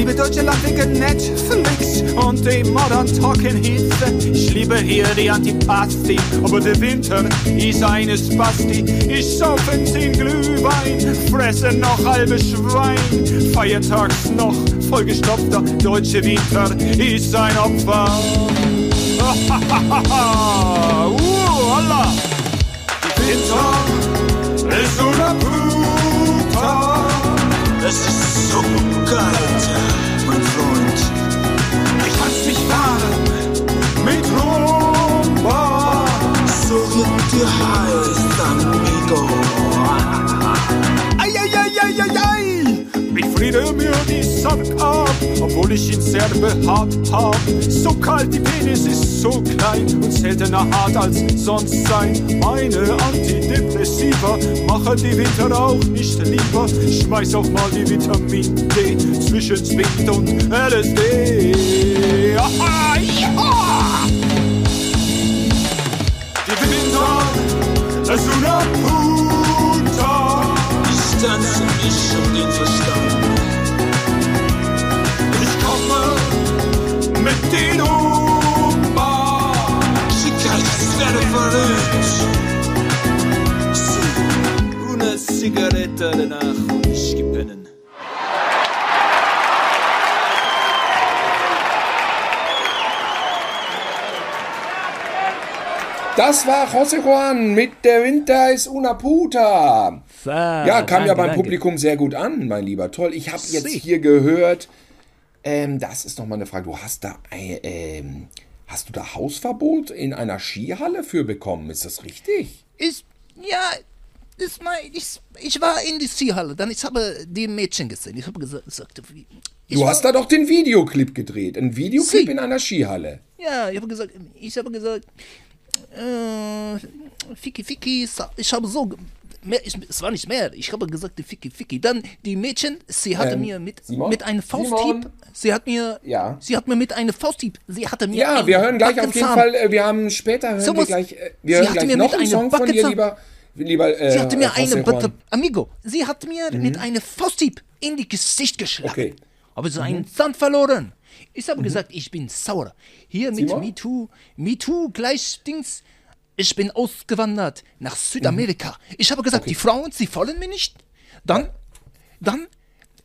Liebe Deutschland wegen Netflix und dem Modern Talking Hits. Ich liebe hier die Antipasti, aber der Winter ist eine Spasti. Ich saufe zehn Glühwein, fresse noch halbe Schwein. Feiertags noch vollgestopfter deutsche Winter ist ein Opfer. uh, holla. Die Winter kalt, mein Freund. Ich lass mich fahren mit Rumba. So wie du heißt, amigo. Eieieiei, ich friere mir die Sack ab, obwohl ich ihn sehr behaart hab. So kalt, die Penis ist so klein und seltener hart als sonst sein. Meine Antidepressiva machen die Winter auch nicht lieber. Schmeiß auch mal die Vitamin D zwischen Zwift und LSD. Aha! Die Winter, es una puta. Das war José Juan mit Der Winter ist una puta. Ja, kam ja beim Publikum sehr gut an, mein Lieber. Toll. Ich habe jetzt hier gehört, ähm, das ist noch mal eine Frage. Du hast da, ein, ähm, hast du da Hausverbot in einer Skihalle für bekommen? Ist das richtig? Ich, ja, ist mal, ich, ich war in die Skihalle, dann ich habe die Mädchen gesehen. Ich habe gesagt, gesagt wie, ich Du war, hast da doch den Videoclip gedreht. Ein Videoclip Sie. in einer Skihalle. Ja, ich habe gesagt, ich habe gesagt, äh, Ficky Ficky, ich habe so, mehr, ich, es war nicht mehr, ich habe gesagt, Ficky Ficky. Dann die Mädchen, sie hatte Ähm, mir mit, Simon? mit einem? Fausthieb, sie hat mir, Ja. sie hat mir mit einem Fausthieb, sie hatte mir Ja, wir hören gleich auf jeden. Fall, äh, wir haben später hören So wir gleich, äh, Sie wir hören gleich mir noch mit einen Song von dir, lieber, lieber äh, Sie hatte mir eine, José warte, Juan. Amigo, sie hat mir mit einem Fausthieb in die Gesicht geschlagen. Okay. Aber so einen Zahn verloren. Ich habe gesagt, ich bin sauer. Hier mit? MeToo, MeToo gleich Dings. Ich bin ausgewandert nach Südamerika. Ich habe gesagt, die Frauen, sie wollen mir nicht. Dann, dann,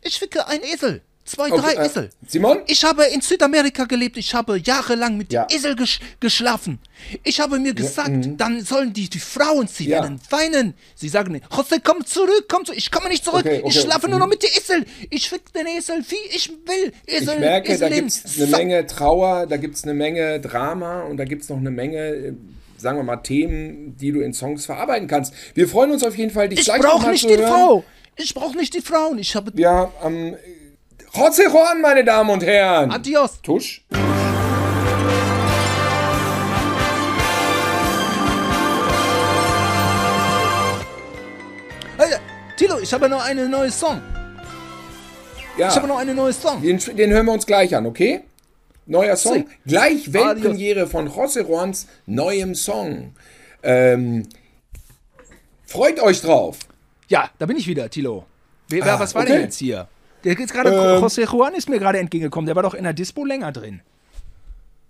ich ficke ein Esel. Zwei, Okay, drei äh, Esel. Simon? Ich habe in Südamerika gelebt. Ich habe jahrelang mit Ja. Esel gesch geschlafen. Ich habe mir gesagt, dann sollen die, die Frauen, sie Ja. werden weinen. Sie sagen, José, komm zurück, komm zurück. Ich komme nicht zurück. Okay, okay. Ich schlafe nur Mhm. noch mit den Esel. Ich fick den Esel, wie ich will. Esel, Ich merke, da Eselin. gibt es eine. Menge Trauer, da gibt es eine Menge Drama und da gibt es noch eine Menge, äh, sagen wir mal, Themen, die du in Songs verarbeiten kannst. Wir freuen uns auf jeden Fall, dich Ich gleich brauche mal nicht zu die hören. Frau. Ich brauche nicht die Frauen. Ich habe... Ja, am José Juan, meine Damen und Herren. Adios. Tusch. Hey, Tilo, ich habe noch einen neuen Song. Ja, Ich habe noch einen neuen Song. den, den hören wir uns gleich an, okay? Neuer Song. Si. Gleich Weltpremiere von José Juans neuem Song. Ähm, freut euch drauf. Ja, da bin ich wieder, Tilo. Wer, wer, Ah, was war okay. denn jetzt hier? Der ist gerade, Ähm. José Juan ist mir gerade entgegengekommen. Der war doch in der Dispo länger drin.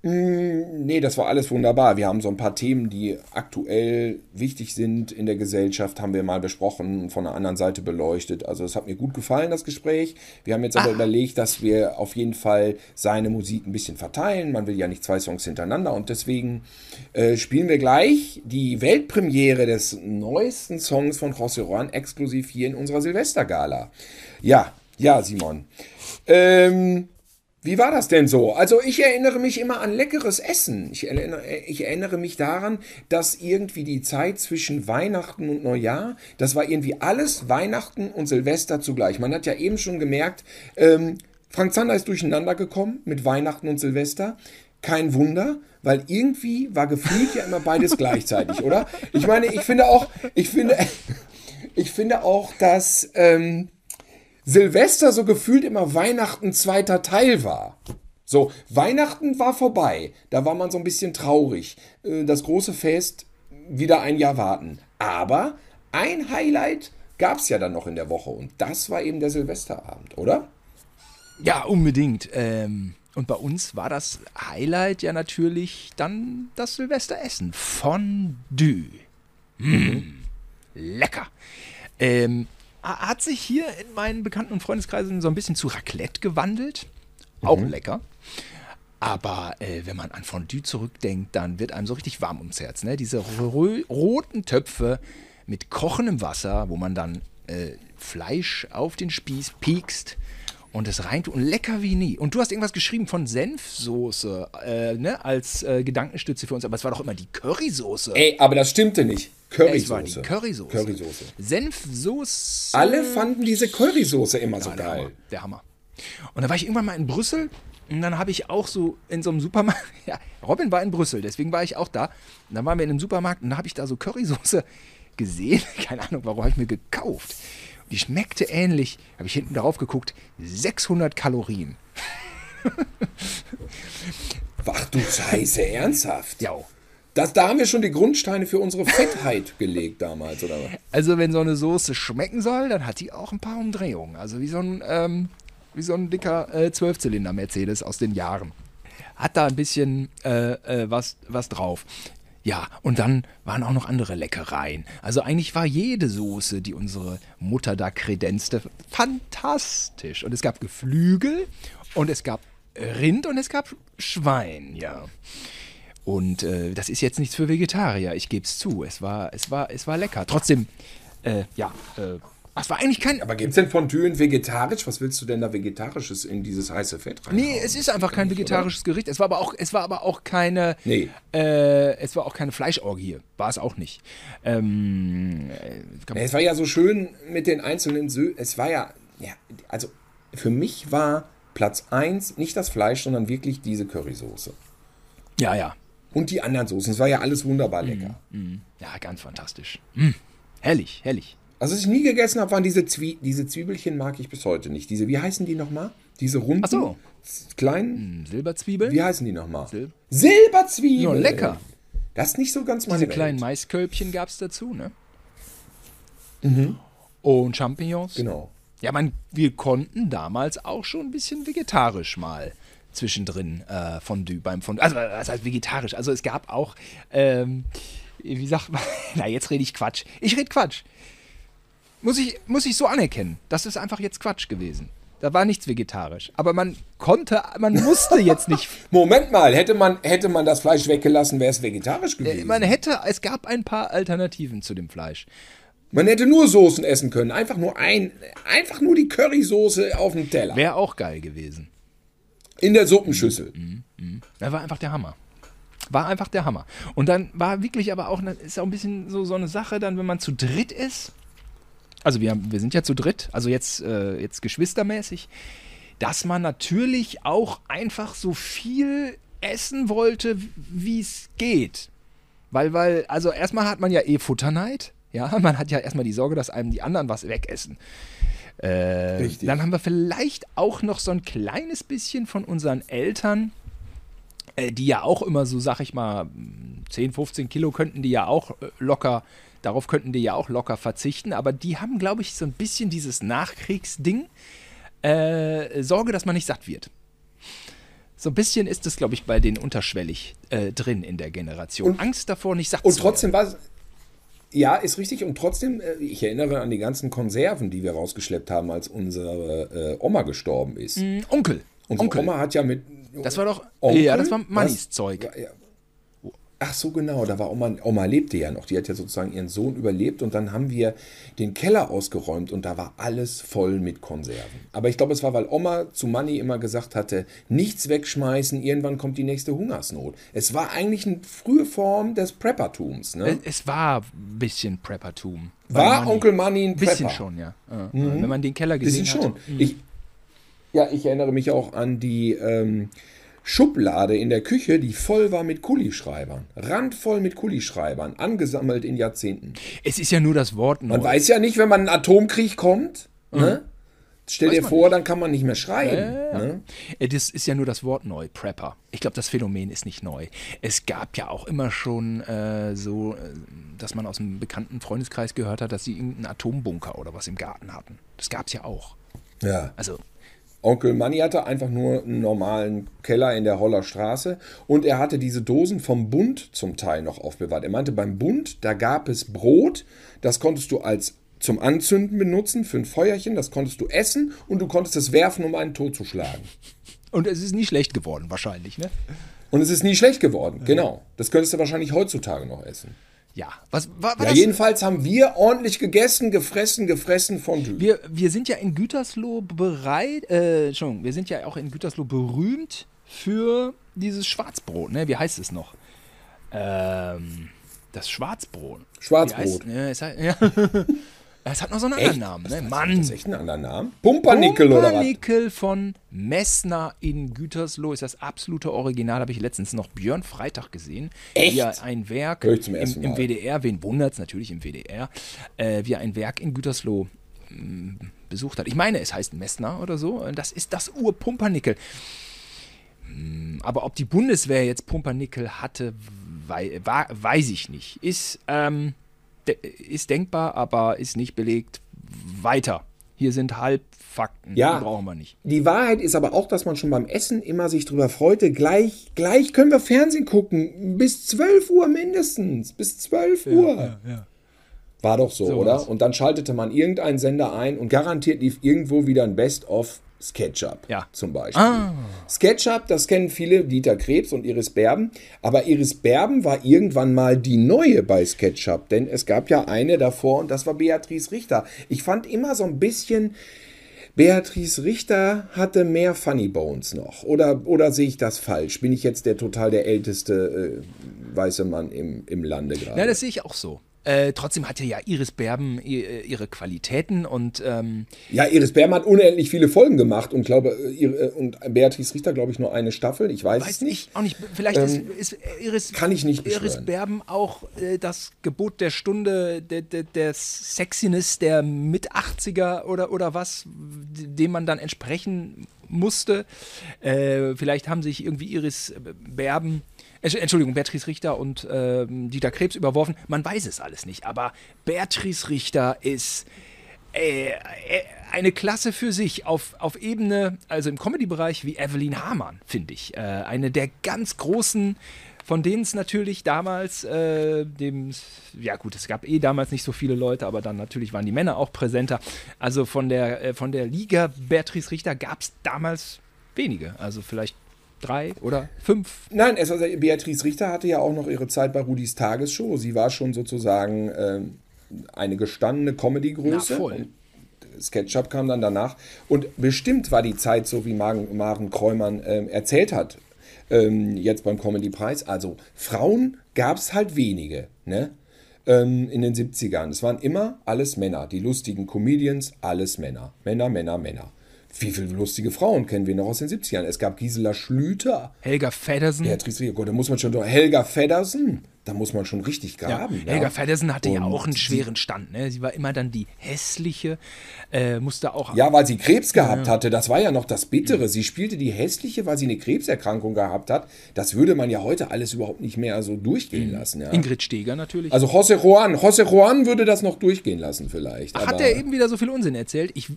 Nee, das war alles wunderbar. Wir haben so ein paar Themen, die aktuell wichtig sind in der Gesellschaft, haben wir mal besprochen, von der anderen Seite beleuchtet. Also es hat mir gut gefallen, das Gespräch. Wir haben jetzt aber überlegt, dass wir auf jeden Fall seine Musik ein bisschen verteilen. Man will ja nicht zwei Songs hintereinander und deswegen äh, spielen wir gleich die Weltpremiere des neuesten Songs von José Juan exklusiv hier in unserer Silvestergala. Ja, ja, Simon. Ähm, wie war das denn so? Also ich erinnere mich immer an leckeres Essen. Ich erinnere, ich erinnere mich daran, dass irgendwie die Zeit zwischen Weihnachten und Neujahr, das war irgendwie alles Weihnachten und Silvester zugleich. Man hat ja eben schon gemerkt, ähm, Frank Zander ist durcheinander gekommen mit Weihnachten und Silvester. Kein Wunder, weil irgendwie war gefühlt ja immer beides gleichzeitig, oder? Ich meine, ich finde auch, ich finde, ich finde auch, dass ähm, Silvester so gefühlt immer Weihnachten zweiter Teil war. So, Weihnachten war vorbei. Da war man so ein bisschen traurig. Äh, Das große Fest wieder ein Jahr warten. Aber ein Highlight gab es ja dann noch in der Woche. Und das war eben der Silvesterabend, oder? Ja, unbedingt. Ähm, und bei uns war das Highlight ja natürlich dann das Silvesteressen. Fondue. Mm, lecker. Ähm, hat sich hier in meinen Bekannten- und Freundeskreisen so ein bisschen zu Raclette gewandelt. Auch lecker. Aber äh, wenn man an Fondue zurückdenkt, dann wird einem so richtig warm ums Herz. Ne? Diese roten Töpfe mit kochendem Wasser, wo man dann äh, Fleisch auf den Spieß piekst Und es reintut und lecker wie nie. Und du hast irgendwas geschrieben von Senfsoße äh, ne, als äh, Gedankenstütze für uns, aber es war doch immer die Currysoße. Ey, aber das stimmte nicht. es war die Currysoße. Currysoße. Currysoße. Senfsoße. Alle fanden diese Currysoße immer so Ja, der geil. Hammer, der Hammer. Und dann war ich irgendwann mal in Brüssel und dann habe ich auch so in so einem Supermarkt, ja, Robin war in Brüssel, deswegen war ich auch da. Und dann waren wir in einem Supermarkt und dann habe ich da so Currysoße gesehen, keine Ahnung warum, habe ich mir gekauft. Die schmeckte ähnlich, habe ich hinten drauf geguckt, 600 Kalorien. Ach du Scheiße, ernsthaft? Ja. Das, da haben wir schon die Grundsteine für unsere Fettheit gelegt damals, oder was? Also wenn so eine Soße schmecken soll, dann hat die auch ein paar Umdrehungen. Also wie so ein, ähm, wie so ein dicker äh, Zwölfzylinder Mercedes aus den Jahren. Hat da ein bisschen äh, äh, was, was drauf. Ja, und dann waren auch noch andere Leckereien. Also eigentlich war jede Soße, die unsere Mutter da kredenzte, fantastisch. Und es gab Geflügel und es gab Rind und es gab Schwein, ja. Und äh, das ist jetzt nichts für Vegetarier, ich gebe es zu. Es war, es, war, es war lecker. Trotzdem, äh, ja, äh, es war eigentlich kein. Aber gibt es denn Fondue vegetarisch? Was willst du denn da Vegetarisches in dieses heiße Fett rein? Nee, es ist einfach kein vegetarisches Gericht. Es war aber auch, es war aber auch keine. Nee. Äh, es war auch keine Fleischorgie. War es auch nicht. Ähm, äh, Nee, Es war ja so schön mit den einzelnen Sö Es war ja, ja, also für mich war Platz 1 nicht das Fleisch, sondern wirklich diese Currysoße. ja, ja. Und die anderen Soßen. Es war ja alles wunderbar lecker. Ja, ganz fantastisch. Mm, herrlich, herrlich. Also, was ich nie gegessen habe, waren diese, Zwie diese Zwiebelchen, mag ich bis heute nicht. Diese, wie heißen die nochmal? Diese runden, Ach so. kleinen, Mm, Silberzwiebeln. wie heißen die nochmal? Sil- Silberzwiebeln. Ja, lecker. Das ist nicht so ganz meine Diese kleinen. Maiskölbchen gab es dazu, ne? Und Champignons. Genau. Ja, man, wir konnten damals auch schon ein bisschen vegetarisch mal zwischendrin äh, Fondue beim Fondue. Also, was heißt vegetarisch? Also, es gab auch, ähm, wie sagt man, na, jetzt rede ich Quatsch. Ich rede Quatsch. Muss ich, muss ich so anerkennen. Das ist einfach jetzt Quatsch gewesen. Da war nichts vegetarisch. Aber man konnte, man musste jetzt nicht. Moment mal, hätte man, hätte man das Fleisch weggelassen, wäre es vegetarisch gewesen. Äh, Man hätte, es gab ein paar Alternativen zu dem Fleisch. Man hätte nur Soßen essen können. Einfach nur ein, einfach nur die Currysoße auf dem Teller. Wäre auch geil gewesen. In der Suppenschüssel. Das war einfach der Hammer. War einfach der Hammer. Und dann war wirklich aber auch, ist auch ein bisschen so, so eine Sache, dann, wenn man zu dritt ist, also wir, wir sind ja zu dritt, also jetzt, äh, jetzt geschwistermäßig, dass man natürlich auch einfach so viel essen wollte, wie es geht. Weil, weil, also erstmal hat man ja eh Futterneid. Ja, man hat ja erstmal die Sorge, dass einem die anderen was wegessen. Äh, Richtig. Dann haben wir vielleicht auch noch so ein kleines bisschen von unseren Eltern, äh, die ja auch immer so, sag ich mal, 10, 15 Kilo könnten die ja auch äh, locker, darauf könnten die ja auch locker verzichten, aber die haben, glaube ich, so ein bisschen dieses Nachkriegsding, äh, Sorge, dass man nicht satt wird. So ein bisschen ist es, glaube ich, bei denen unterschwellig äh, drin in der Generation. Und- Angst davor, nicht satt Und zu trotzdem war es. Ja, ist richtig. Und trotzdem, äh, ich erinnere an die ganzen Konserven, die wir rausgeschleppt haben, als unsere äh, Oma gestorben ist. werden. Onkel. Unsere Onkel. Oma hat ja mit. Das war doch. Onkel? Ja, das war Mannis? Zeug. Ja. Ach so, genau, da war Oma, Oma lebte ja noch. Die hat ja sozusagen ihren Sohn überlebt und dann haben wir den Keller ausgeräumt und da war alles voll mit Konserven. Aber ich glaube, es war, weil Oma zu Manni immer gesagt hatte, nichts wegschmeißen, irgendwann kommt die nächste Hungersnot. Es war eigentlich eine frühe Form des Preppertums. Ne? Es, es war ein bisschen Preppertum. War Manni. Onkel Manni ein Ein bisschen Prepper? schon, ja. Ja. Wenn man den Keller gesehen Bisschen hat. schon. Ich, ja, ich erinnere mich auch an die ähm, Schublade in der Küche, die voll war mit Kulischreibern. Randvoll mit Kulischreibern, angesammelt in Jahrzehnten. Es ist ja nur das Wort neu. Man weiß ja nicht, wenn man in einen Atomkrieg kommt, ne? Stell Weiß dir vor, dann kann man nicht mehr schreiben. Ne? Äh, Das ist ja nur das Wort neu, Prepper. Ich glaube, das Phänomen ist nicht neu. Es gab ja auch immer schon äh, so, äh, dass man aus einem bekannten Freundeskreis gehört hat, dass sie irgendeinen Atombunker oder was im Garten hatten. Das gab es ja auch. Ja. Also, Onkel Manni hatte einfach nur einen normalen Keller in der Holler Straße und er hatte diese Dosen vom Bund zum Teil noch aufbewahrt. Er meinte, beim Bund, da gab es Brot, das konntest du als zum Anzünden benutzen für ein Feuerchen, das konntest du essen und du konntest es werfen, um einen tot zu schlagen. und es ist nie schlecht geworden, wahrscheinlich, ne? Und es ist nie schlecht geworden, genau. Das könntest du wahrscheinlich heutzutage noch essen. Ja, was war, war Ja, jedenfalls haben wir ordentlich gegessen, gefressen, gefressen von Wir, wir sind ja in Gütersloh bereit, äh, Entschuldigung, wir sind ja auch in Gütersloh berühmt für dieses Schwarzbrot, ne? Wie heißt es noch? Ähm, das Schwarzbrot. Schwarzbrot. Heißt, ja, hat, ja. Es hat noch so einen anderen Namen, ne? Mann. Das ist echt einen anderen Namen. Pumpernickel oder was? Pumpernickel von Messner in Gütersloh ist das absolute Original. Habe ich letztens noch Björn Freitag gesehen. Echt? Wie er ein Werk Hör ich zum im, ersten im Mal. WDR, wen wundert es natürlich im WDR, äh, wie er ein Werk in Gütersloh mh, besucht hat. Ich meine, es heißt Messner oder so. Das ist das Ur-Pumpernickel. Hm, Aber ob die Bundeswehr jetzt Pumpernickel hatte, wei weiß ich nicht. Ist, ähm, de ist denkbar, aber ist nicht belegt. Weiter. Hier sind Halbfakten. Ja. Die brauchen wir nicht. Die Wahrheit ist aber auch, dass man schon beim Essen immer sich drüber freute. Gleich, gleich können wir Fernsehen gucken. Bis 12 Uhr mindestens. Bis 12 Uhr. War doch so, So oder? war's. Und dann schaltete man irgendeinen Sender ein und garantiert lief irgendwo wieder ein Best-of SketchUp. Ja. Zum Beispiel. SketchUp, das kennen viele, Dieter Krebs und Iris Berben. Aber Iris Berben war irgendwann mal die neue bei SketchUp. Denn es gab ja eine davor und das war Beatrice Richter. Ich fand immer so ein bisschen. Beatrice Richter hatte mehr Funny Bones noch. Oder, oder sehe ich das falsch? Bin ich jetzt der total der älteste äh, weiße Mann im, im Lande gerade? Ja, das sehe ich auch so. Äh, trotzdem hatte ja Iris Berben i- ihre Qualitäten und ähm, Ja, Iris Berben hat unendlich viele Folgen gemacht und glaube, äh, ihre, äh, und Beatrice Richter, glaube ich, nur eine Staffel. Ich weiß, es weiß nicht. ich auch nicht. Vielleicht ist, ist Iris, Ähm, kann ich nicht Iris. Berben auch äh, das Gebot der Stunde, der, der, der Sexiness der Mit-80er oder, oder was, dem man dann entsprechen musste. Äh, vielleicht haben sich irgendwie Iris Berben, Entschuldigung, Beatrice Richter und ähm, Dieter Krebs überworfen. Man weiß es alles nicht, aber Beatrice Richter ist äh, äh, eine Klasse für sich auf, auf Ebene, also im Comedy-Bereich wie Evelyn Hamann, finde ich. Äh, eine der ganz großen, von denen es natürlich damals, äh, dem, ja gut, es gab eh damals nicht so viele Leute, aber dann natürlich waren die Männer auch präsenter. Also von der, äh, von der Liga Beatrice Richter gab es damals wenige, also vielleicht drei oder fünf. Nein, es war, Beatrice Richter hatte ja auch noch ihre Zeit bei Rudis Tagesshow. Sie war schon sozusagen ähm, eine gestandene Comedy-Größe. Na, voll. SketchUp kam dann danach. Und bestimmt war die Zeit so, wie Maren, Maren Kräumann ähm, erzählt hat, ähm, jetzt beim Comedy-Preis. Also Frauen gab es halt wenige, ne? Ähm, in den 70ern. Es waren immer alles Männer. Die lustigen Comedians, alles Männer. Männer, Männer, Männer. Wie viele lustige Frauen kennen wir noch aus den 70ern? Es gab Gisela Schlüter. Helga Feddersen. Beatrice Gott, da muss man schon, Helga Feddersen, da muss man schon richtig Ja, graben. Ja, Helga Feddersen hatte ja Und auch einen schweren Stand. Ne? Sie war immer dann die hässliche, äh, musste auch. Ja, weil sie Krebs gehabt hatte, das war ja noch das Bittere. Sie spielte die hässliche, weil sie eine Krebserkrankung gehabt hat. Das würde man ja heute alles überhaupt nicht mehr so durchgehen lassen. Ja. Ingrid Steger natürlich. Also José Juan, José Juan würde das noch durchgehen lassen vielleicht. Hat aber, er eben wieder so viel Unsinn erzählt? Ich,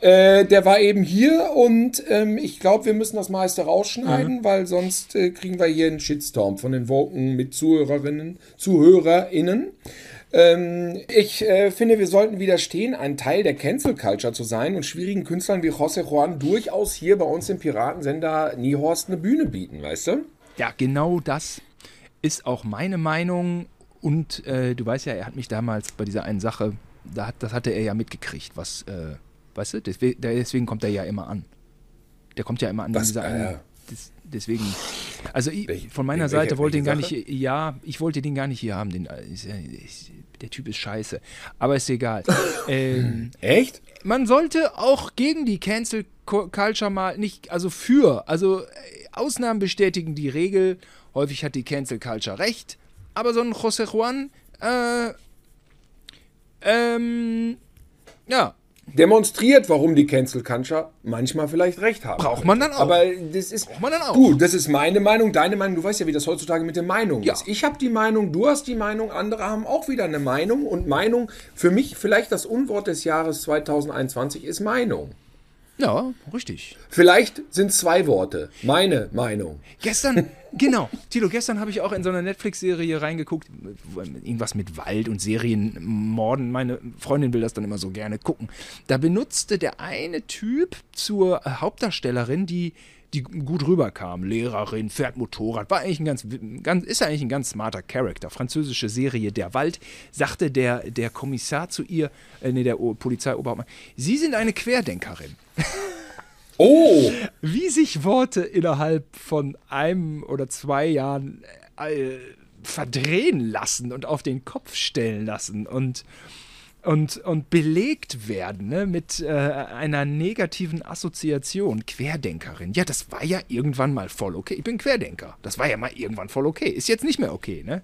Äh, der war eben hier und ähm, ich glaube, wir müssen das meiste rausschneiden, weil sonst äh, kriegen wir hier einen Shitstorm von den Woken mit Zuhörerinnen, ZuhörerInnen. Ähm, ich äh, finde, wir sollten widerstehen, ein Teil der Cancel Culture zu sein und schwierigen Künstlern wie José Juan durchaus hier bei uns im Piratensender Niehorst eine Bühne bieten, weißt du? ja, genau das ist auch meine Meinung. Und äh, du weißt ja, er hat mich damals bei dieser einen Sache, da hat, das hatte er ja mitgekriegt, was, äh, weißt du, deswegen, deswegen kommt er ja immer an. Der kommt ja immer an einen. äh, Des, deswegen, also Welche- von meiner welche- Seite wollte ihn gar nicht, ja, ich wollte den gar nicht hier haben. Den, äh, der Typ ist scheiße. Aber ist egal. ähm, Echt? man sollte auch gegen die Cancel Culture mal nicht, also für, also äh, Ausnahmen bestätigen die Regel. Häufig hat die Cancel Culture recht, aber so ein José Juan, äh, ähm, ja, Demonstriert, warum die Cancel Culture manchmal vielleicht recht haben. Braucht man dann auch. Aber das ist. Braucht man dann auch. Gut, das ist meine Meinung, deine Meinung. Du weißt ja, wie das heutzutage mit den Meinungen Ja. ist. Ich habe die Meinung, du hast die Meinung, andere haben auch wieder eine Meinung. Und Meinung, für mich vielleicht das Unwort des Jahres 2021 ist Meinung. Ja, richtig. Vielleicht sind zwei Worte. Meine Meinung. Gestern, genau, Tilo, gestern habe ich auch in so eine Netflix-Serie reingeguckt, irgendwas mit Wald und Serienmorden. Meine Freundin will das dann immer so gerne gucken. Da benutzte der eine Typ zur Hauptdarstellerin die die gut rüberkam. Lehrerin, fährt Motorrad, war eigentlich ein ganz, ganz, ist eigentlich ein ganz smarter Charakter. Französische Serie Der Wald, sagte der, der Kommissar zu ihr, äh, nee, der Polizeioberhauptmann, Sie sind eine Querdenkerin. Oh! Wie sich Worte innerhalb von einem oder zwei Jahren äh, verdrehen lassen und auf den Kopf stellen lassen und und, und belegt werden ne, mit äh, einer negativen Assoziation. Querdenkerin. Ja, das war ja irgendwann mal voll okay. Ich bin Querdenker. Das war ja mal irgendwann voll okay. Ist jetzt nicht mehr okay, ne?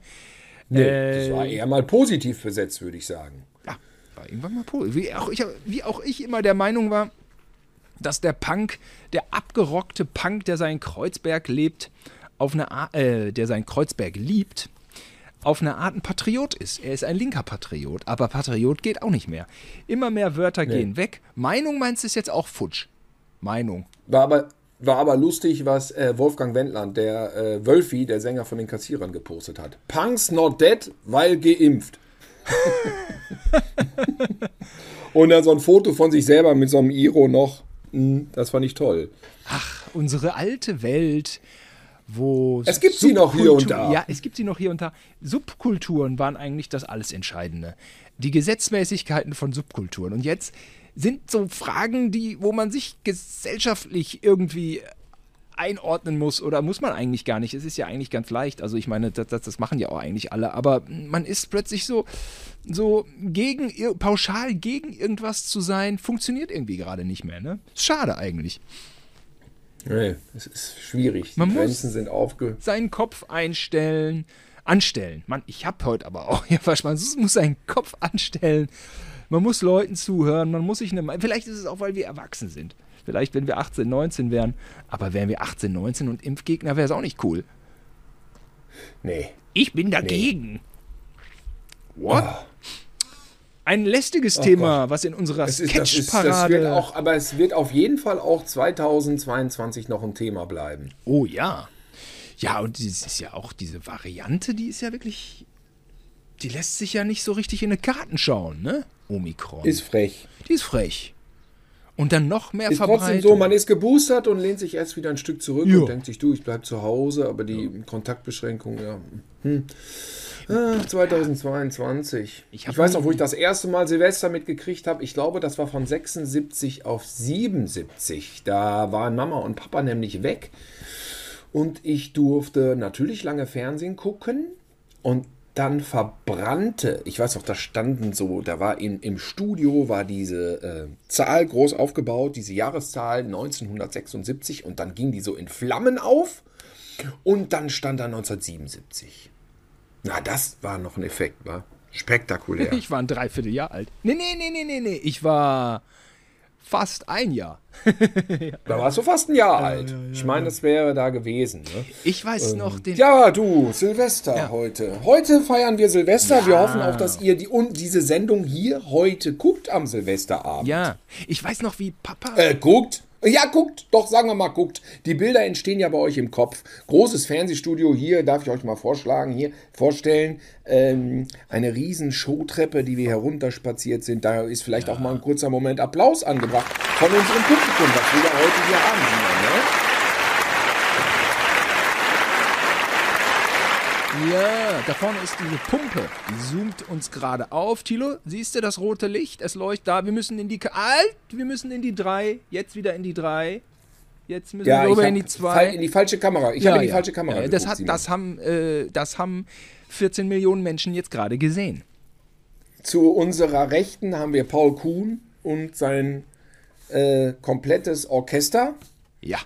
Nee, Äh, das war eher mal positiv besetzt, würde ich sagen. Ja, war irgendwann mal positiv. Wie auch, ich, wie auch ich immer der Meinung war, dass der Punk, der abgerockte Punk, der seinen Kreuzberg lebt, auf eine Art, äh, der seinen Kreuzberg liebt, auf eine Art ein Patriot ist. Er ist ein linker Patriot, aber Patriot geht auch nicht mehr. Immer mehr Wörter gehen weg. Meinung meinst du ist jetzt auch futsch. Meinung. War aber, war aber lustig, was äh, Wolfgang Wendland, der äh, Wölfi, der Sänger von den Kassierern, gepostet hat. Punks not dead, weil geimpft. Und dann so ein Foto von sich selber mit so einem Iro noch. Hm, Das fand ich toll. Unsere alte Welt, wo. Es gibt sie noch hier und Subkultur- da. Ja, es gibt sie noch hier und da. Subkulturen waren eigentlich das alles Entscheidende. Die Gesetzmäßigkeiten von Subkulturen. Und jetzt sind so Fragen, die, wo man sich gesellschaftlich irgendwie einordnen muss oder muss man eigentlich gar nicht. Es ist ja eigentlich ganz leicht. Also ich meine, das, das, das machen ja auch eigentlich alle. Aber man ist plötzlich so, so gegen, pauschal gegen irgendwas zu sein, funktioniert irgendwie gerade nicht mehr. Ne? Schade eigentlich. Nee, es ist schwierig. Man Die muss- Grenzen sind aufge... seinen Kopf einstellen, anstellen. Mann, ich habe heute aber auch hier was, man muss seinen Kopf anstellen. Man muss Leuten zuhören, man muss sich eine vielleicht ist es auch, weil wir erwachsen sind. Vielleicht, wenn wir 18, 19 wären, aber wären wir 18, 19 und Impfgegner, wäre es auch nicht cool. Nee. Ich bin dagegen. What? Ah. Ein lästiges Thema, was in unserer Es Sketchparade. aber es wird auf jeden Fall auch 2022 noch ein Thema bleiben. Oh ja. Ja, und das ist ja auch diese Variante, die ist ja wirklich. Die lässt sich ja nicht so richtig in die Karten schauen, ne? Omikron. Ist frech. die ist frech. Und dann noch mehr Ist trotzdem Verbreitung. so, man ist geboostert und lehnt sich erst wieder ein Stück zurück Ja. und denkt sich, du, ich bleib zu Hause, aber die Kontaktbeschränkung, ja. Hm. Ah, 2022. Ich Ich, weiß noch, wo ich das erste Mal Silvester mitgekriegt habe. Ich glaube, das war von 76 auf 77. Da waren Mama und Papa nämlich weg. Und ich durfte natürlich lange Fernsehen gucken. Und dann verbrannte, ich weiß noch, da standen so, da war in, im Studio war diese äh, Zahl groß aufgebaut, diese Jahreszahl 1976 und dann ging die so in Flammen auf und dann stand da 1977. Na, das war noch ein Effekt, war spektakulär. Ich war ein Dreivierteljahr alt. Nee, nee, nee, nee, nee, nee. Ich war fast ein Jahr. Da warst du fast ein Jahr alt. Ich meine, das wäre da gewesen. Ne? Ich weiß noch den. Ja, du, Silvester heute. Heute feiern wir Silvester. Wir hoffen auch, dass ihr die, und diese Sendung hier heute guckt am Silvesterabend. Ja, ich weiß noch, wie Papa. Äh, guckt. Ja, guckt. Doch, sagen wir mal, guckt. Die Bilder entstehen ja bei euch im Kopf. Großes Fernsehstudio hier, darf ich euch mal vorschlagen, hier vorstellen. Ähm, eine riesen Showtreppe, die wir herunterspaziert sind. Da ist vielleicht auch mal ein kurzer Moment Applaus angebracht von unserem Publikum, was wir ja heute hier haben. Ne? Ja, da vorne ist diese Pumpe. Die zoomt uns gerade auf. Tilo, siehst du das rote Licht? Es leuchtet da. Wir müssen in die. Alt! Wir müssen in die 3. Jetzt wieder in die 3. Jetzt müssen Ja, wir rüber in die fall 2. in die falsche Kamera. Ich habe in die falsche Kamera. Ja, das, geguckt, hat, das, haben, äh, das haben 14 Millionen Menschen jetzt gerade gesehen. Zu unserer Rechten haben wir Paul Kuhn und sein äh, komplettes Orchester. Ja.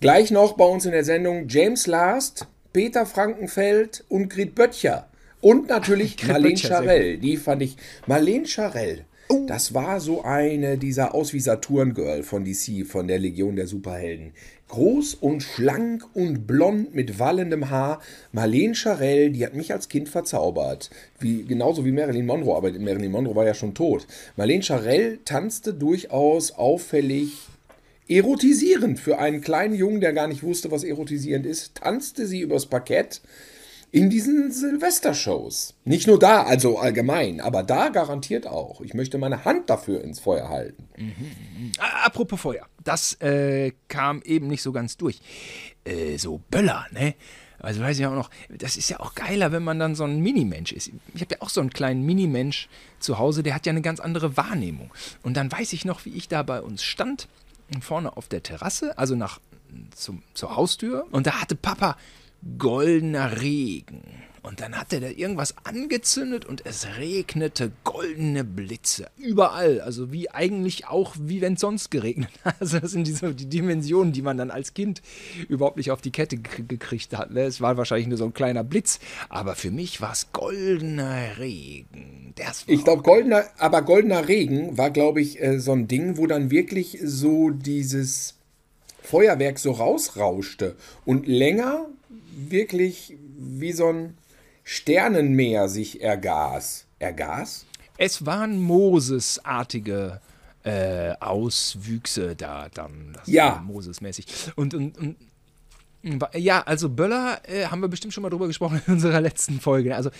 Gleich noch bei uns in der Sendung James Last, Peter Frankenfeld und Grit Böttcher. Und natürlich Grit Marlene Böttcher, Charell. Die fand ich. Marlene Charell. Das war so eine dieser aus wie Saturn-Girl von DC, von der Legion der Superhelden. Groß und schlank und blond mit wallendem Haar. Marlene Charell, die hat mich als Kind verzaubert. Wie, genauso wie Marilyn Monroe, aber Marilyn Monroe war ja schon tot. Marlene Charell tanzte durchaus auffällig erotisierend für einen kleinen Jungen, der gar nicht wusste, was erotisierend ist, tanzte sie übers Parkett in diesen Silvestershows. Nicht nur da, also allgemein, aber da garantiert auch. Ich möchte meine Hand dafür ins Feuer halten. Ah, Apropos Feuer, das äh, kam eben nicht so ganz durch. Äh, so Böller, ne? Also weiß ich auch noch, das ist ja auch geiler, wenn man dann so ein Minimensch ist. Ich habe ja auch so einen kleinen Minimensch zu Hause, der hat ja eine ganz andere Wahrnehmung. Und dann weiß ich noch, wie ich da bei uns stand, vorne auf der Terrasse, also nach zum, zur Haustür. Und da hatte Papa goldener Regen. Und dann hat er da irgendwas angezündet und es regnete goldene Blitze. Überall. Also wie eigentlich auch, wie wenn es sonst geregnet hat. Also das sind diese, die Dimensionen, die man dann als Kind überhaupt nicht auf die Kette gek- gekriegt hat. ne? Es war wahrscheinlich nur so ein kleiner Blitz. Aber für mich war es goldener Regen. Ich glaube, goldener, aber goldener Regen war, glaube ich, äh, so ein Ding, wo dann wirklich so dieses Feuerwerk so rausrauschte und länger wirklich wie so ein Sternenmeer sich ergas. Ergas? Es waren Moses-artige äh, Auswüchse da dann. Das Ja. Moses-mäßig. Und, und, und ja, also Böller äh, haben wir bestimmt schon mal drüber gesprochen in unserer letzten Folge. Also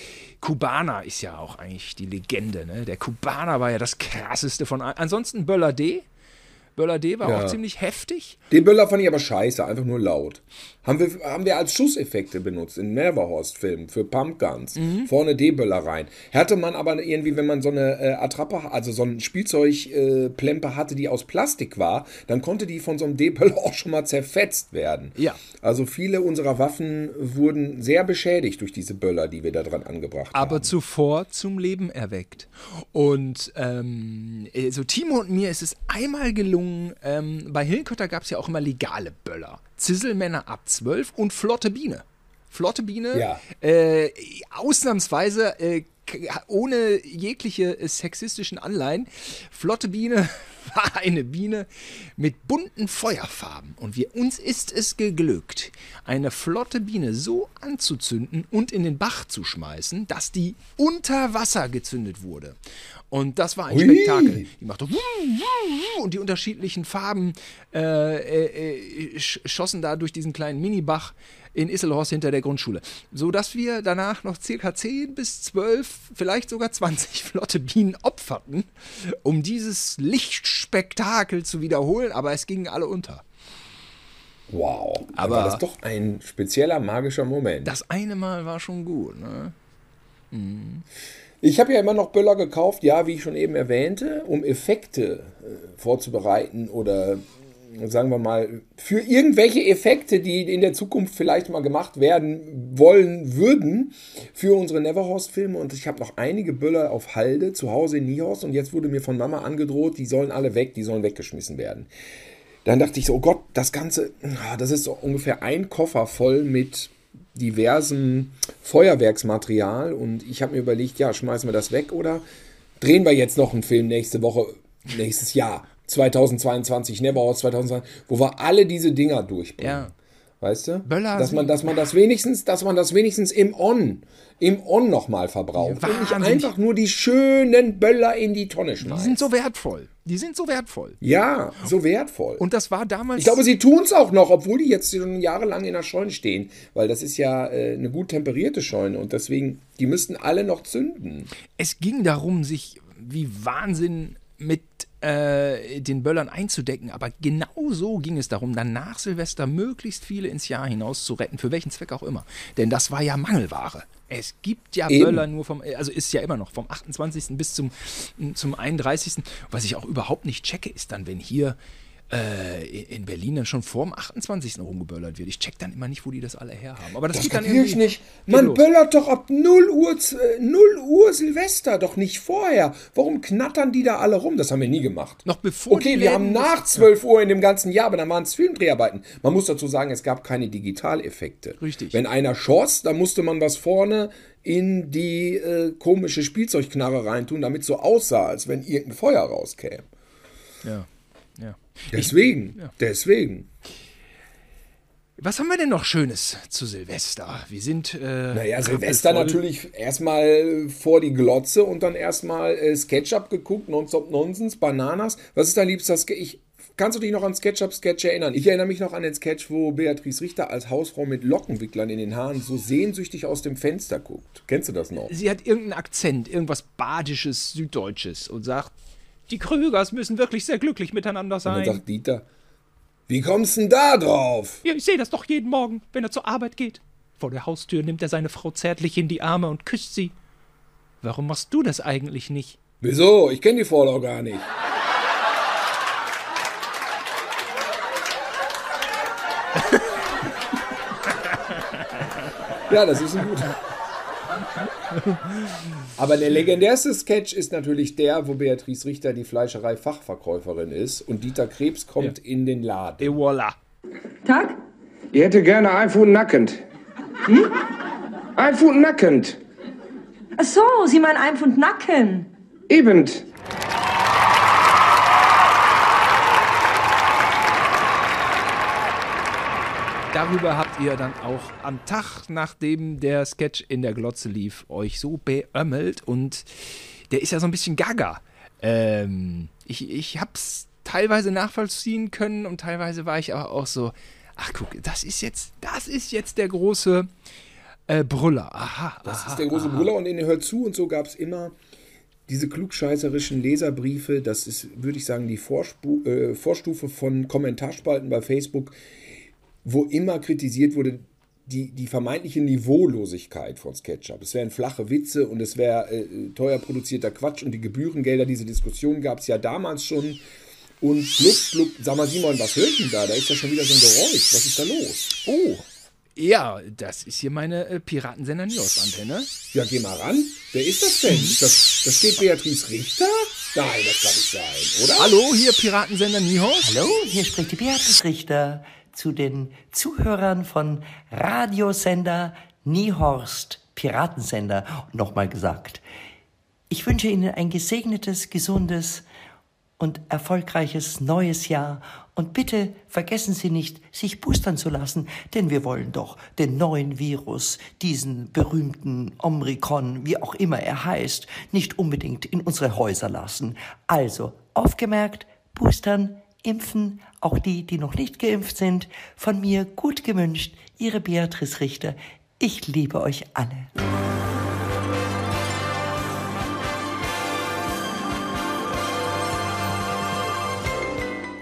Kubaner ist ja auch eigentlich die Legende. Ne? Der Kubaner war ja das krasseste von allen. Ansonsten Böller D. Böller D war Ja. auch ziemlich heftig. Den Böller fand ich aber scheiße, einfach nur laut. Haben wir, haben wir als Schusseffekte benutzt in Neverhorst-Filmen für Pumpguns. Vorne D-Böller rein. Hatte man aber irgendwie, wenn man so eine äh, Attrappe, also so ein Spielzeugplempe äh, hatte, die aus Plastik war, dann konnte die von so einem D-Böller auch schon mal zerfetzt werden. Ja. Also viele unserer Waffen wurden sehr beschädigt durch diese Böller, die wir da dran angebracht aber haben. zuvor zum Leben erweckt. Und ähm, so Timo und mir ist es einmal gelungen, ähm, bei Hillenkötter gab es ja auch immer legale Böller. Zisselmänner ab 12 und Flotte Biene. Flotte Biene, Ja. äh, ausnahmsweise äh, ohne jegliche äh, sexistischen Anleihen. Flotte Biene war eine Biene mit bunten Feuerfarben. Und wir, uns ist es geglückt, eine flotte Biene so anzuzünden und in den Bach zu schmeißen, dass die unter Wasser gezündet wurde. Und das war ein Hui. Spektakel. Die machte und die unterschiedlichen Farben äh, äh, äh, sch- schossen da durch diesen kleinen Minibach in Isselhorst hinter der Grundschule. So dass wir danach noch circa 10 bis 12, vielleicht sogar 20 flotte Bienen opferten, um dieses Lichtspektakel zu wiederholen, aber es gingen alle unter. Wow. Aber- das ist doch ein spezieller magischer Moment. Das eine Mal war schon gut, ne? Ich habe ja immer noch Böller gekauft, ja, wie ich schon eben erwähnte, um Effekte äh, vorzubereiten oder sagen wir mal für irgendwelche Effekte, die in der Zukunft vielleicht mal gemacht werden wollen würden für unsere Neverhorst-Filme. Und ich habe noch einige Böller auf Halde zu Hause in Niehorst und jetzt wurde mir von Mama angedroht, die sollen alle weg, die sollen weggeschmissen werden. Dann dachte ich so, oh Gott, das Ganze, ah, das ist so ungefähr ein Koffer voll mit diversem Feuerwerksmaterial und ich habe mir überlegt, ja, schmeißen wir das weg oder drehen wir jetzt noch einen Film nächste Woche, nächstes Jahr, 2022, Neverhouse 2020, wo wir alle diese Dinger durchbringen. Ja. Weißt du? Böller dass man, dass man das wenigstens, dass man das wenigstens im On, im On nochmal verbraucht. Und nicht Wahnsinnig. einfach nur die schönen Böller in die Tonne Die schmeißt. sind so wertvoll. Die sind so wertvoll. ja, so wertvoll. Und das war damals. Ich glaube, sie tun es auch noch, obwohl die jetzt schon jahrelang in der Scheune stehen. Weil das ist ja äh, eine gut temperierte Scheune und deswegen, die müssten alle noch zünden. es ging darum, sich wie Wahnsinn mit äh, den Böllern einzudecken, aber genau so ging es darum, dann nach Silvester möglichst viele ins Jahr hinaus zu retten, für welchen Zweck auch immer. Denn das war ja Mangelware. Es gibt ja Eben. Böller nur vom, also ist ja immer noch vom 28. bis zum, zum 31. Was ich auch überhaupt nicht checke, ist dann, wenn hier äh, in Berlin dann schon vorm 28. rumgeböllert wird. Ich check dann immer nicht, wo die das alle herhaben. Aber das, Das geht dann kapier ich irgendwie. nicht. Man los. böllert doch ab 0 Uhr, z- äh, 0 Uhr Silvester, doch nicht vorher. Warum knattern die da alle rum? Das haben wir nie gemacht. Noch bevor Okay, wir haben nach 12 Uhr in dem ganzen Jahr, aber dann waren es Filmdreharbeiten. Man muss dazu sagen, es gab keine Digitaleffekte. Richtig. Wenn einer schoss, dann musste man was vorne in die äh, komische Spielzeugknarre reintun, damit so aussah, als wenn irgendein Feuer rauskäme. Ja, ja. Deswegen, deswegen. Was haben wir denn noch Schönes zu Silvester? Wir sind. Äh, Naja, Silvester natürlich erstmal vor die Glotze und dann erstmal äh, Sketchup geguckt, Nonstop Nonsens, Bananas. Was ist dein liebster Sketch? Ich kannst du dich noch an SketchUp-Sketch erinnern? Ich erinnere mich noch an den Sketch, wo Beatrice Richter als Hausfrau mit Lockenwicklern in den Haaren so sehnsüchtig aus dem Fenster guckt. Kennst du das noch? Sie hat irgendeinen Akzent, irgendwas Badisches, Süddeutsches und sagt, die Krügers müssen wirklich sehr glücklich miteinander Und dann sein. sagt Dieter, wie kommst denn da drauf? Ja, ich sehe das doch jeden Morgen, wenn er zur Arbeit geht. Vor der Haustür nimmt er seine Frau zärtlich in die Arme und küsst sie. Warum machst du das eigentlich nicht? Wieso? Ich kenne die Vorlau gar nicht. ja, das ist ein guter. Aber der legendärste Sketch ist natürlich der, wo Beatrice Richter die Fleischerei-Fachverkäuferin ist und Dieter Krebs kommt in den Laden. Et voilà. Tag? Ich hätte gerne ein Pfund nackend. Hm? Ein Pfund nackend. Ach so, Sie meinen ein Pfund Nacken. Eben. Darüber habt ihr dann auch am Tag, nachdem der Sketch in der Glotze lief, euch so beömmelt und der ist ja so ein bisschen gaga. Ähm, ich, ich hab's teilweise nachvollziehen können und teilweise war ich aber auch so, ach guck, das ist jetzt, das ist jetzt der große äh, Brüller. Aha, Das aha, ist der große aha. Brüller und in den Hör zu und so gab es immer diese klugscheißerischen Leserbriefe. Das ist, würde ich sagen, die Vorspu äh, Vorstufe von Kommentarspalten bei Facebook, wo immer kritisiert wurde, die, die vermeintliche Niveaulosigkeit von SketchUp. Es wären flache Witze und es wäre äh, teuer produzierter Quatsch und die Gebührengelder, diese Diskussion gab es ja damals schon. Und blub, blub, sag mal Simon, was hört denn da? Da ist ja schon wieder so ein Geräusch. Was ist da los? Oh, ja, das ist hier meine äh, Piratensender News Antenne. Ja, geh mal ran. Wer ist das denn? Ist das, da steht Beatrice Richter? Nein, das kann nicht sein, oder? Hallo, hier Piratensender Niehorst. Hallo, hier spricht die Beatrice Richter zu den Zuhörern von Radiosender Niehorst, Piratensender. Nochmal gesagt, ich wünsche Ihnen ein gesegnetes, gesundes und erfolgreiches neues Jahr. Und bitte vergessen Sie nicht, sich boostern zu lassen, denn wir wollen doch den neuen Virus, diesen berühmten Omricon, wie auch immer er heißt, nicht unbedingt in unsere Häuser lassen. Also, aufgemerkt, boostern, impfen, auch die, die noch nicht geimpft sind. Von mir gut gewünscht, Ihre Beatrice Richter. Ich liebe euch alle.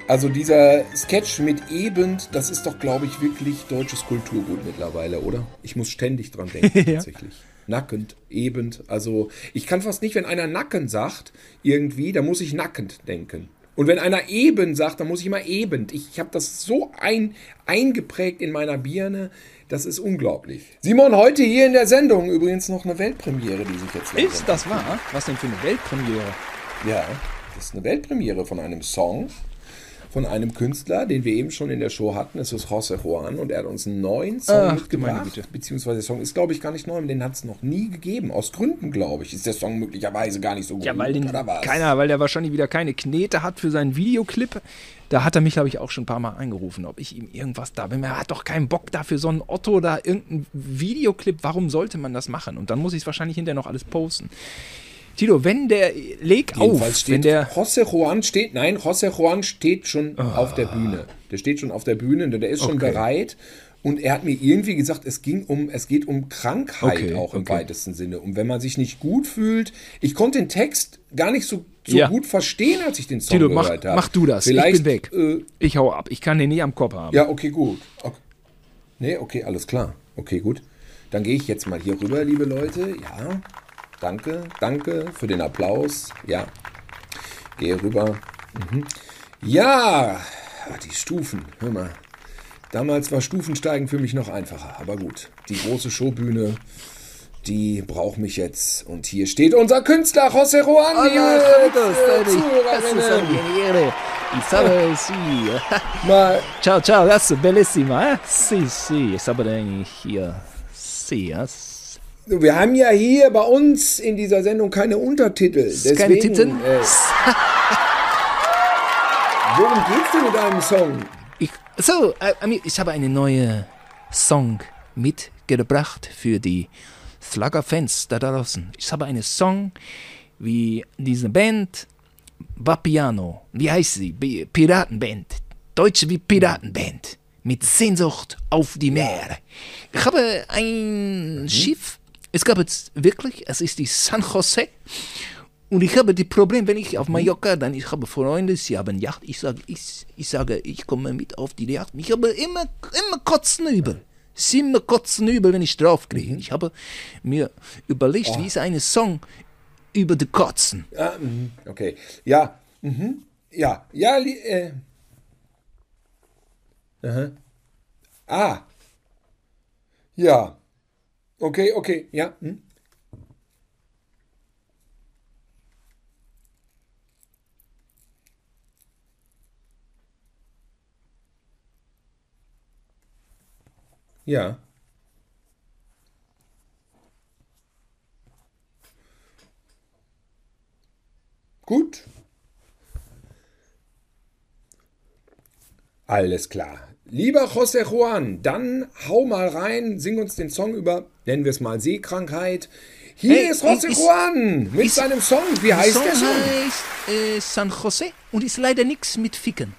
Also dieser Sketch mit eben, das ist doch, glaube ich, wirklich deutsches Kulturgut mittlerweile, oder? Ich muss ständig dran denken, Ja. tatsächlich. Nackend, eben. Also ich kann fast nicht, wenn einer Nacken sagt, irgendwie, da muss ich nackend denken. Und wenn einer eben sagt, dann muss ich immer eben. Ich habe das so ein, eingeprägt in meiner Birne, das ist unglaublich. Simon, heute hier in der Sendung übrigens noch eine Weltpremiere, die sich jetzt Ist das wahr? Was denn für eine Weltpremiere? ja, das ist eine Weltpremiere von einem Song von einem Künstler, den wir eben schon in der Show hatten. Es ist José Juan und er hat uns einen neuen Song Ach, mitgebracht. Beziehungsweise der Song ist, glaube ich, gar nicht neu, den hat es noch nie gegeben. Aus Gründen, glaube ich, ist der Song möglicherweise gar nicht so gut. Ja, weil den oder keiner, weil der wahrscheinlich wieder keine Knete hat für seinen Videoclip. Da hat er mich, glaube ich, auch schon ein paar Mal angerufen, ob ich ihm irgendwas da bin. Er hat doch keinen Bock da für so einen Otto da irgendeinen Videoclip. Warum sollte man das machen? Und dann muss ich es wahrscheinlich hinterher noch alles posten. Tito, wenn der leg Jedenfalls auf, steht, wenn der José Juan steht, nein, José Juan steht schon auf der Bühne. Der steht schon auf der Bühne, der ist schon Okay. bereit. Und er hat mir irgendwie gesagt, es ging um, es geht um Krankheit Okay, auch im okay. weitesten Sinne. Und wenn man sich nicht gut fühlt, ich konnte den Text gar nicht so, so Ja. gut verstehen, als ich den Song Tito, mach, gehört habe. mach du das. Vielleicht, ich bin weg. Äh, ich hau ab. Ich kann den nie am Kopf haben. ja, okay, gut. Okay. Nee, okay, alles klar. Okay, gut. Dann gehe ich jetzt mal hier rüber, liebe Leute. Ja, danke, danke für den Applaus. Ja, gehe rüber. Mhm. Ja, ah, die Stufen, hör mal. Damals war Stufensteigen für mich noch einfacher, aber gut. Die große Showbühne, die braucht mich jetzt. Und hier steht unser Künstler José Juan. Ich. Mal, Ciao, ciao, adesso bellissima, eh? Sì, sì, sabato hier. Sì, eh? Wir haben ja hier bei uns in dieser Sendung keine Untertitel. Deswegen, Keine Titten? Äh, worum geht's denn mit einem Song? Ich, so, äh, ich habe einen neuen Song mitgebracht für die Flagger-Fans da draußen. Ich habe einen Song, wie diese Band Vapiano. Wie heißt sie? Piratenband. Deutsche wie Piratenband. Mit Sehnsucht auf die Meer. Ich habe ein Schiff. Es gab jetzt wirklich, es ist die San Jose. Und ich habe die Problem, wenn ich auf Mallorca, dann ich habe Freunde, sie haben Yacht. Ich sage, ich, ich sage, ich komme mit auf die Yacht. Ich habe immer, immer kotzen übel. Es ist immer kotzen übel, wenn ich draufkriege. Ich habe mir überlegt, Oh. wie ist ein Song über die Kotzen. Ah, mhm, okay. Ja. Mhm. Ja. Ja. Äh. Aha. Ah. Ja. Okay, okay. Ja. Hm. Ja. Gut. Alles klar. Lieber José Juan, dann hau mal rein, sing uns den Song über, nennen wir es mal Seekrankheit. Hier Hey, ist José ist- Juan mit ist- seinem Song. Wie heißt Song der Song? heißt äh, San Jose und ist leider nichts mit Ficken.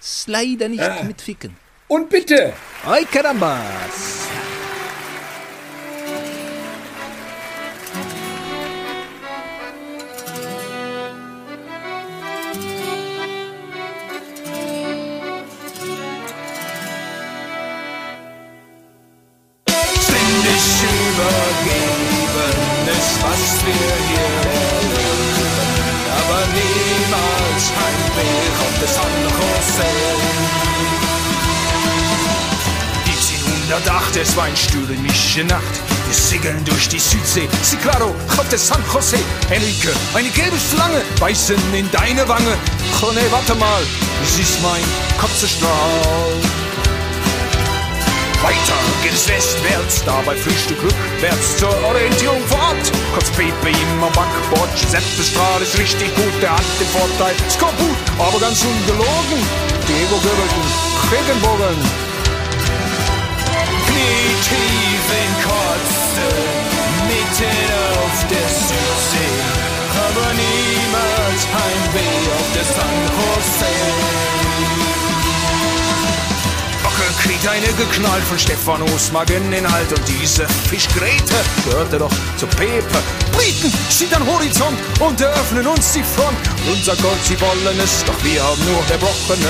Ist leider nicht Ah. mit Ficken. Und bitte! Ay carambas! Das Jose. 1708, es war eine stürmische Nacht. Wir segeln durch die Südsee. Sí, claro, auf der San Jose. Enrique, eine gelbe Schlange, beißen in deine Wange. Oh nee, warte mal, es ist mein Kotzestrahl. Weiter geht es westwärts, dabei Frühstück rückwärts zur Orientierung vor Ort. Kurz Pepe im Backbord, Giuseppe Strahl ist richtig gut, der hat den Vorteil. Skorbut, aber ganz ungelogen. Diego Göbelten, Regenbogen. Knietief in Kotze, mitten auf der Südsee. Aber niemals Heimweh auf der San Jose. Kriegt eine geknallt von Stephanos Mageninhalt und diese Fischgräte gehörte doch zu Pepe. Briten sieht am Horizont und eröffnen uns die Front. Unser Gold, sie wollen es, doch wir haben nur Erbrochenes.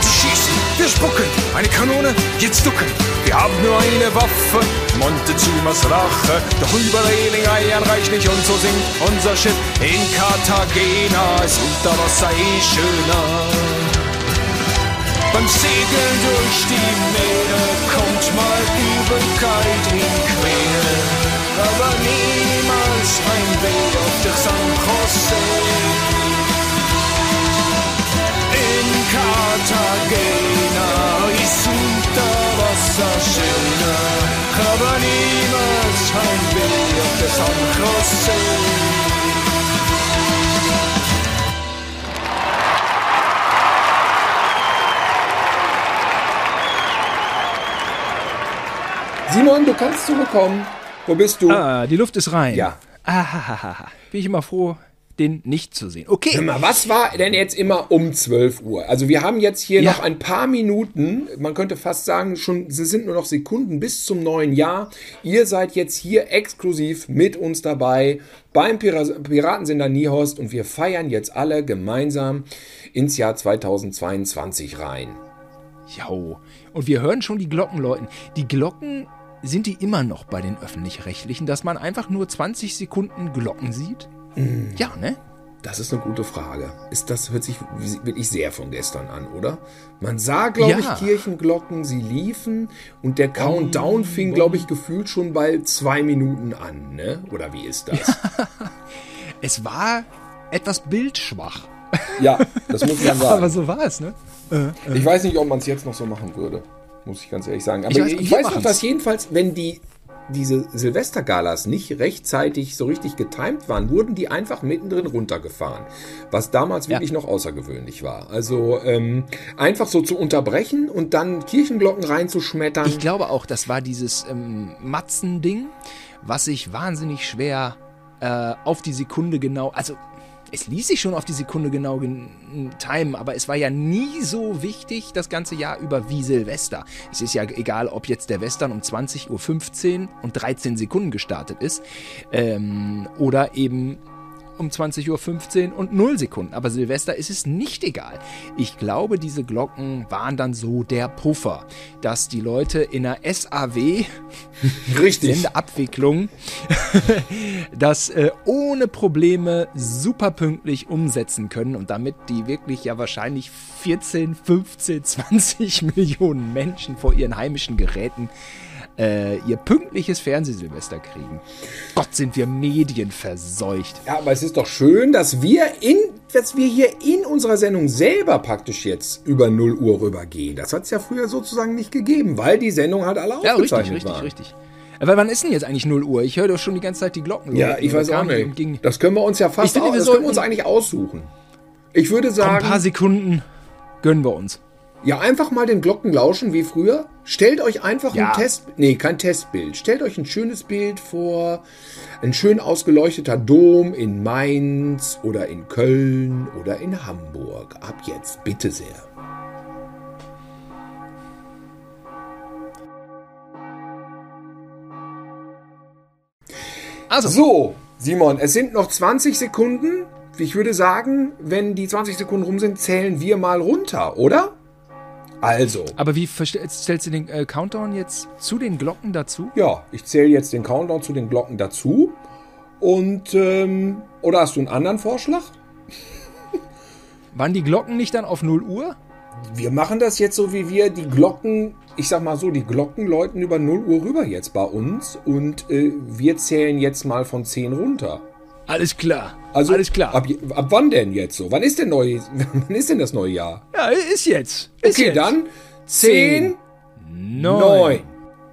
Sie schießen, wir spucken, eine Kanone, jetzt ducken. Wir haben nur eine Waffe, Montezumas Rache. Doch über Reling-Eiern reicht nicht und so sinkt unser Schiff in Cartagena. Ist unter Wasser eh schöner. Beim Segeln durch die Meere kommt mal Übelkeit in Quere, aber niemals Heimweh auf der San Jose. In Cartagena ist unter Wasser schöner, aber niemals Heimweh auf der San Jose. Simon, du kannst zurückkommen. Wo bist du? Ah, die Luft ist rein. Ja. Ahahaha. Bin ich immer froh, den nicht zu sehen. Okay. Hör mal, was war denn jetzt immer um 12 Uhr? Also wir haben jetzt hier Ja. noch ein paar Minuten, man könnte fast sagen, schon es sind nur noch Sekunden bis zum neuen Jahr. Ihr seid jetzt hier exklusiv mit uns dabei beim Pira Piratensender Niehorst und wir feiern jetzt alle gemeinsam ins Jahr 2022 rein. Jo. Und wir hören schon die Glocken läuten. Die Glocken sind die immer noch bei den öffentlich-rechtlichen, dass man einfach nur 20 Sekunden Glocken sieht? Ja, ne? Das ist eine gute Frage. Ist das hört sich wirklich sehr von gestern an, oder? Man sah, glaube Ja. ich, Kirchenglocken, sie liefen und der Countdown fing, glaube ich, gefühlt schon bei zwei Minuten an, ne? Oder wie ist das? Es war etwas bildschwach. Ja, das muss man sagen. Aber so war es, ne? Ich weiß nicht, ob man es jetzt noch so machen würde, muss ich ganz ehrlich sagen. Aber Ich weiß, ich weiß noch, dass jedenfalls, wenn die diese Silvestergalas nicht rechtzeitig so richtig getimt waren, wurden die einfach mittendrin runtergefahren. Was damals wirklich noch außergewöhnlich war. Also ähm, einfach so zu unterbrechen und dann Kirchenglocken reinzuschmettern. Ich glaube auch, das war dieses ähm, Matzen-Ding, was sich wahnsinnig schwer äh, auf die Sekunde genau, also es ließ sich schon auf die Sekunde genau gen- timen, aber es war ja nie so wichtig das ganze Jahr über wie Silvester. Es ist ja egal, ob jetzt der Western um 20.15 Uhr und 13 Sekunden gestartet ist ähm, oder eben um 20.15 Uhr und 0 Sekunden. Aber Silvester ist es nicht egal. Ich glaube, diese Glocken waren dann so der Puffer, dass die Leute in der SAW Richtig. Sendeabwicklung das äh, ohne Probleme super pünktlich umsetzen können und damit die wirklich ja wahrscheinlich 14, 15, 20 Millionen Menschen vor ihren heimischen Geräten äh, ihr pünktliches Fernsehsilvester kriegen. Gott, sind wir medienverseucht. Ja, aber es ist doch schön, dass wir in, dass wir hier in unserer Sendung selber praktisch jetzt über 0 Uhr rübergehen. Das hat es ja früher sozusagen nicht gegeben, weil die Sendung halt alle Ja, richtig, aufgezeichnet richtig, war. richtig. Aber wann ist denn jetzt eigentlich 0 Uhr? Ich höre doch schon die ganze Zeit die Glocken. Ja, ich weiß auch nicht. ging- Das können wir uns ja fast Ich finde, wir das können wir uns eigentlich aussuchen. Ich würde Komm, sagen, ein paar Sekunden gönnen wir uns. Ja, einfach mal den Glocken lauschen wie früher. Stellt euch einfach Ja. ein Test, nee, kein Testbild. Stellt euch ein schönes Bild vor. Ein schön ausgeleuchteter Dom in Mainz oder in Köln oder in Hamburg. Ab jetzt, bitte sehr. Also, So, Simon, es sind noch 20 Sekunden. Ich würde sagen, wenn die 20 Sekunden rum sind, zählen wir mal runter, oder? Also, aber wie stellst du den äh, Countdown jetzt zu den Glocken dazu? ja, ich zähle jetzt den Countdown zu den Glocken dazu. Und, ähm, oder hast du einen anderen Vorschlag? Waren die Glocken nicht dann auf 0 Uhr? Wir machen das jetzt so, wie wir die Glocken, ich sag mal so, die Glocken läuten über 0 Uhr rüber jetzt bei uns. Und äh, wir zählen jetzt mal von 10 runter. Alles klar. Also, Alles klar. Ab, ab wann denn jetzt so? Wann ist denn neu, wann ist denn das neue Jahr? ja, ist jetzt. Ist Okay, jetzt. dann 10, 9,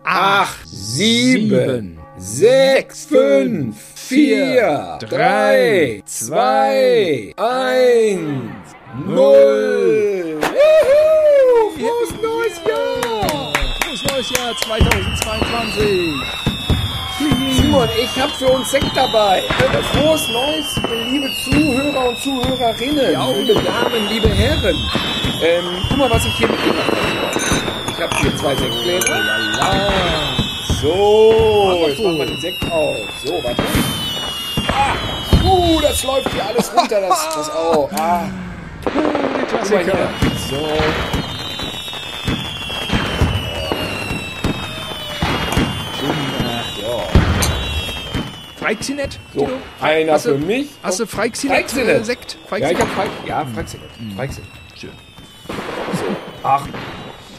8, 7, 6, 5, 4, 3, 2, 1, 0. Frohes neues Jahr! Frohes neues Jahr 2022. Simon, ich habe für uns Sekt dabei. Frohes Neues, liebe Zuhörer und Zuhörerinnen, liebe Damen, liebe Herren. Ähm, guck mal, was ich hier mitgebracht habe. Ich habe hier zwei Sektgläser. So, jetzt machen wir den Sekt auf. So, warte. Ah, uh, das läuft hier alles runter, das, das auch. Ah, guck mal hier. So. Freixinet? So, einer Hast du- für mich. Hast du Freixinet? Freixinet. äh, Sekt? Ja, ich hab Freik ja, Freixinet. Freixinet. Schön. So. Ach,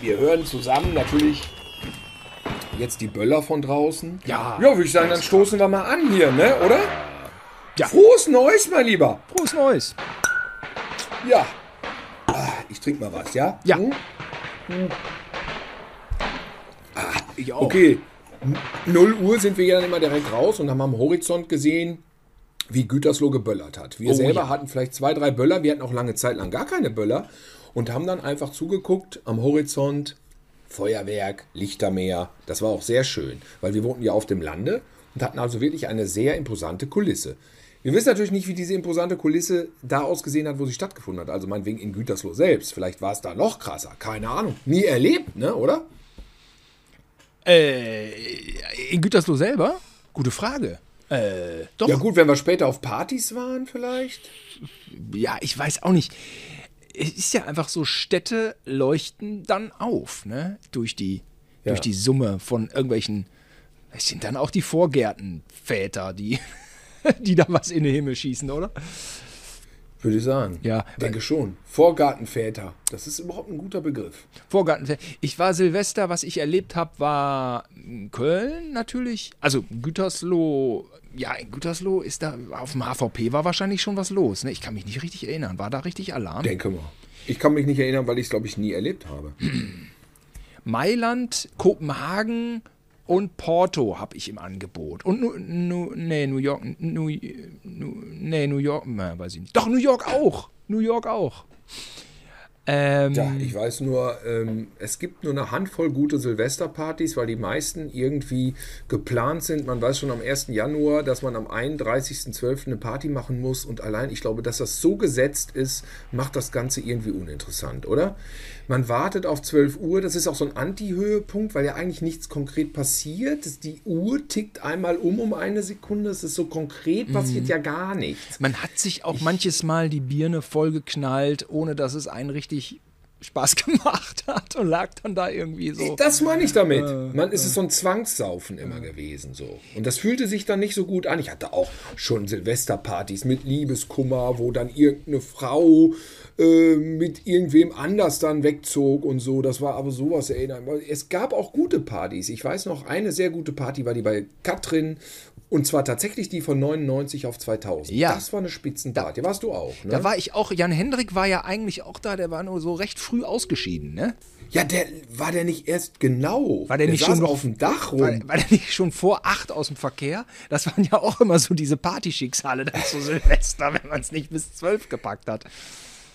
wir hören zusammen natürlich jetzt die Böller von draußen. Ja. Ja, würde ich sagen, dann stoßen wir mal an hier, ne, oder? Ja. Frohes Neues, mein Lieber. Frohes Neues. Ja. Ah, ich trinke mal was, ja? Ja. Hm? Ich auch. Okay. N- 0 Uhr sind wir ja dann immer direkt raus und haben am Horizont gesehen, wie Gütersloh geböllert hat. Wir Oh, selber ja. hatten vielleicht zwei, drei Böller. Wir hatten auch lange Zeit lang gar keine Böller und haben dann einfach zugeguckt am Horizont. Feuerwerk, Lichtermeer. Das war auch sehr schön, weil wir wohnten ja auf dem Lande und hatten also wirklich eine sehr imposante Kulisse. Wir wissen natürlich nicht, wie diese imposante Kulisse da ausgesehen hat, wo sie stattgefunden hat. Also meinetwegen in Gütersloh selbst. Vielleicht war es da noch krasser. Keine Ahnung. Nie erlebt, ne, oder? Äh, in Gütersloh selber? Gute Frage. Äh, doch. Ja gut, wenn wir später auf Partys waren vielleicht. Ja, ich weiß auch nicht. Es ist ja einfach so, Städte leuchten dann auf, ne? Durch die, Ja. durch die Summe von irgendwelchen. Es sind dann auch die Vorgärtenväter, die, die da was in den Himmel schießen, oder? Würde ich sagen. Ja, Denke schon. Vorgartenväter. Das ist überhaupt ein guter Begriff. Vorgartenväter. Ich war Silvester, was ich erlebt habe, war in Köln natürlich. Also Gütersloh. Ja, in Gütersloh ist da, auf dem HVP war wahrscheinlich schon was los. Ne? Ich kann mich nicht richtig erinnern. War da richtig Alarm? Denke mal. Ich kann mich nicht erinnern, weil ich es, glaube ich, nie erlebt habe. Mailand, Kopenhagen und Porto habe ich im Angebot. Und nu, nu, nee, New York, nu, nu, nee, New York, na, weiß ich nicht. Doch, New York auch. New York auch. Ähm, Ja, ich weiß nur, ähm, es gibt nur eine Handvoll gute Silvesterpartys, weil die meisten irgendwie geplant sind. Man weiß schon am 1. Januar, dass man am 31.12. eine Party machen muss und allein, ich glaube, dass das so gesetzt ist, macht das Ganze irgendwie uninteressant, oder? Man wartet auf 12 Uhr, das ist auch so ein Anti-Höhepunkt, weil ja eigentlich nichts konkret passiert. Die Uhr tickt einmal um um eine Sekunde, es ist so konkret, passiert Mhm. ja gar nichts. Man hat sich auch manches Mal die Birne vollgeknallt, ohne dass es einen richtig Spaß gemacht hat und lag dann da irgendwie so. Das meine ich damit. Äh, Man, es ist so ein Zwangssaufen immer gewesen so. Und das fühlte sich dann nicht so gut an. Ich hatte auch schon Silvesterpartys mit Liebeskummer, wo dann irgendeine Frau äh, mit irgendwem anders dann wegzog und so. Das war aber sowas erinnern. Es gab auch gute Partys. Ich weiß noch, eine sehr gute Party war die bei Katrin. Und zwar tatsächlich die von 99 auf 2000. Ja. Das war eine Spitzenparty. Warst du auch, ne? Da war ich auch, Jan Hendrik war ja eigentlich auch da, der war nur so recht früh ausgeschieden, ne? ja, der war der nicht erst genau. War der, nicht saß schon auf dem Dach rum? War, war der nicht schon vor acht aus dem Verkehr? Das waren ja auch immer so diese Partyschicksale, das so Silvester, wenn man es nicht bis zwölf gepackt hat.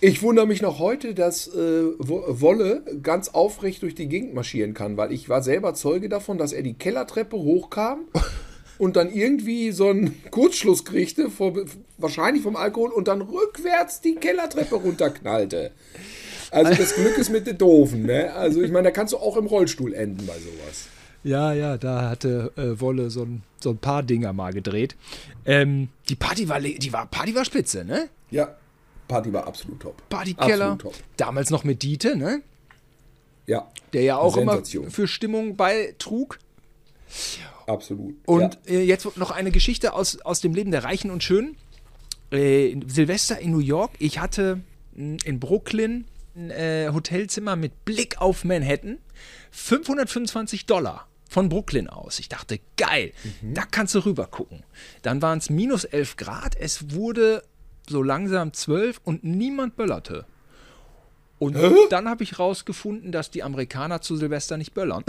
Ich wundere mich noch heute, dass äh, Wo- Wolle ganz aufrecht durch die Gegend marschieren kann, weil ich war selber Zeuge davon, dass er die Kellertreppe hochkam und dann irgendwie so einen Kurzschluss kriegte, vor, wahrscheinlich vom Alkohol, und dann rückwärts die Kellertreppe runterknallte. Also das Glück ist mit den Doofen, ne? Also ich meine, da kannst du auch im Rollstuhl enden bei sowas. Ja, ja, da hatte äh, Wolle so ein, so ein paar Dinger mal gedreht. Ähm, die Party war, die war, Party war spitze, ne? Ja, Party war absolut top. Partykeller. Absolut top. Damals noch mit Diete, ne? Ja. Der ja auch Sensation. immer für Stimmung beitrug. Absolut. Und ja. äh, jetzt noch eine Geschichte aus, aus dem Leben der Reichen und Schönen. Äh, Silvester in New York. Ich hatte mh, in Brooklyn ein äh, Hotelzimmer mit Blick auf Manhattan. 525 Dollar von Brooklyn aus. Ich dachte, geil, da kannst du rüber gucken. Dann waren es minus 11 Grad. Es wurde so langsam 12 und niemand böllerte. Und dann habe ich rausgefunden, dass die Amerikaner zu Silvester nicht böllern.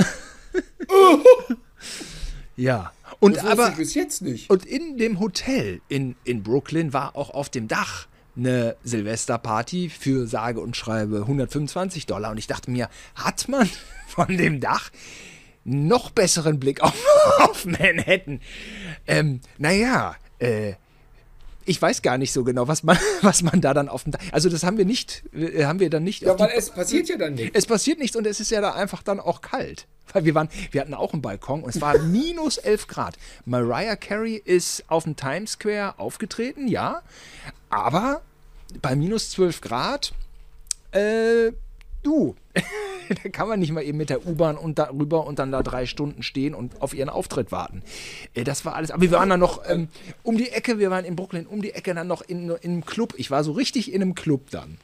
ja. Und Das aber bis jetzt nicht. und in dem Hotel in, in Brooklyn war auch auf dem Dach eine Silvesterparty für sage und schreibe 125 Dollar. Und ich dachte mir, hat man von dem Dach noch besseren Blick auf, auf Manhattan? Ähm, naja, äh, ich weiß gar nicht so genau, was man, was man da dann auf dem. Also, das haben wir nicht, äh, haben wir dann nicht. Ja, die- weil es passiert ja dann nichts. es passiert nichts und es ist ja da einfach dann auch kalt. Weil wir waren, wir hatten auch einen Balkon und es war minus 11 Grad. Mariah Carey ist auf dem Times Square aufgetreten, ja. Aber bei minus 12 Grad, äh, du, da kann man nicht mal eben mit der U-Bahn und da rüber und dann da drei Stunden stehen und auf ihren Auftritt warten. Äh, das war alles. Aber wir waren dann noch ähm, um die Ecke, wir waren in Brooklyn, um die Ecke dann noch in, in einem Club. Ich war so richtig in einem Club dann.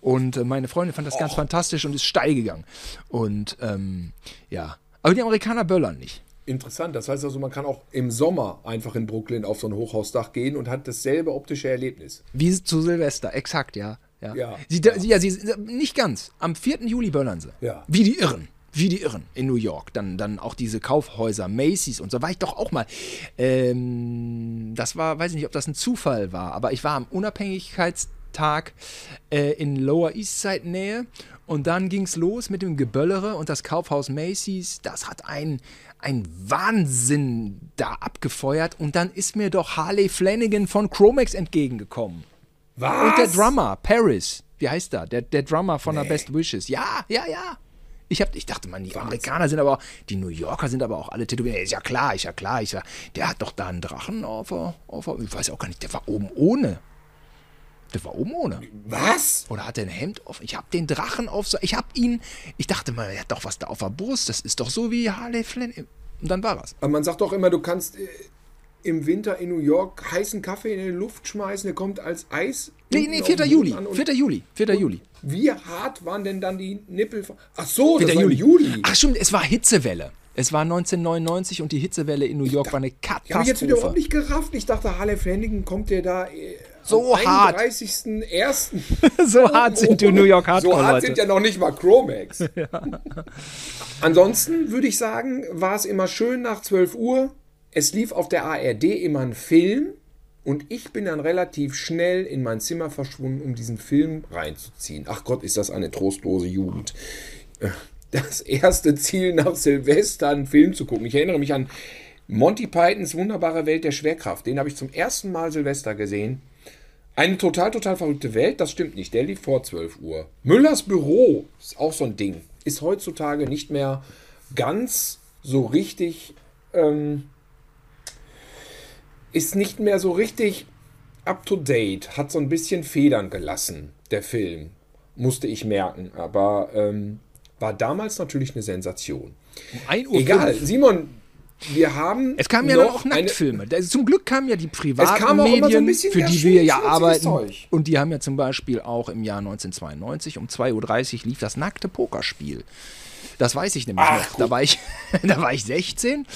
Und äh, meine Freundin fand das ganz fantastisch und ist steil gegangen. Und ähm, ja, aber die Amerikaner böllern nicht. Interessant, das heißt also, man kann auch im Sommer einfach in Brooklyn auf so ein Hochhausdach gehen und hat dasselbe optische Erlebnis. Wie zu Silvester, exakt, ja. Ja, Ja. Sie, ja. ja sie, nicht ganz. Am 4. Juli böllern sie. Ja. Wie die Irren. Wie die Irren in New York. Dann, dann auch diese Kaufhäuser, Macy's und so. War ich doch auch mal. Ähm, das war, weiß ich nicht, ob das ein Zufall war, aber ich war am Unabhängigkeitstag äh, in Lower East Side Nähe und dann ging es los mit dem Geböllere und das Kaufhaus Macy's. Das hat ein, ein Wahnsinn da abgefeuert und dann ist mir doch Harley Flanagan von Chromex entgegengekommen. Was? Und der Drummer, Paris, wie heißt der? Der, der Drummer von der Best Wishes. Ja, ja, ja. Ich, hab, ich dachte, man, die Amerikaner sind aber, die New Yorker sind aber auch alle tätowiert. Ist ja klar, ist ja klar. Ich sag, der hat doch da einen Drachen auf auf ich weiß auch gar nicht, der war oben ohne. Der war oben ohne. Was? Oder hat er ein Hemd auf? Ich habe den Drachen auf, so- ich habe ihn, ich dachte mal, er hat doch was da auf der Brust. Das ist doch so wie Harley Flynn. Und dann war es. Aber man sagt doch immer, du kannst äh, im Winter in New York heißen Kaffee in die Luft schmeißen, der kommt als Eis. Nee, nee, auf 4. dem Juli. Boden an und 4. Juli. 4. Juli. Wie hart waren denn dann die Nippel? von- Ach so, 4. das im Juli. Ach stimmt, es war Hitzewelle. Es war 1999 und die Hitzewelle in New York war eine Ich habe jetzt wieder überhaupt Katastrophe. nicht gerafft. Ich dachte, Harley Flanagan kommt der da äh, So am hart. 31.01. so hart sind die New York So hart Hardcore-Leute. sind ja noch nicht mal Chromex. Ansonsten würde ich sagen, war es immer schön nach 12 Uhr. Es lief auf der ARD immer ein Film. Und ich bin dann relativ schnell in mein Zimmer verschwunden, um diesen Film reinzuziehen. Ach Gott, ist das eine trostlose Jugend. Äh, Das erste Ziel nach Silvester, einen Film zu gucken. Ich erinnere mich an Monty Pythons wunderbare Welt der Schwerkraft. Den habe ich zum ersten Mal Silvester gesehen. Eine total, total verrückte Welt, das stimmt nicht. Der lief vor 12 Uhr. Müllers Büro ist auch so ein Ding. Ist heutzutage nicht mehr ganz so richtig. Ähm, ist nicht mehr so richtig up to date. Hat so ein bisschen Federn gelassen, der Film. Musste ich merken. Aber ähm, war damals natürlich eine Sensation. Um 1 Uhr Egal. Simon, wir haben. Es kamen ja dann noch auch Nacktfilme. Also zum Glück kamen ja die privaten so Medien, bisschen, für die wir ja arbeiten. Zeug. Und die haben ja zum Beispiel auch im Jahr 1992 um 2.30 Uhr lief das nackte Pokerspiel. Das weiß ich nämlich Ach, noch. Da war, ich, da war ich 16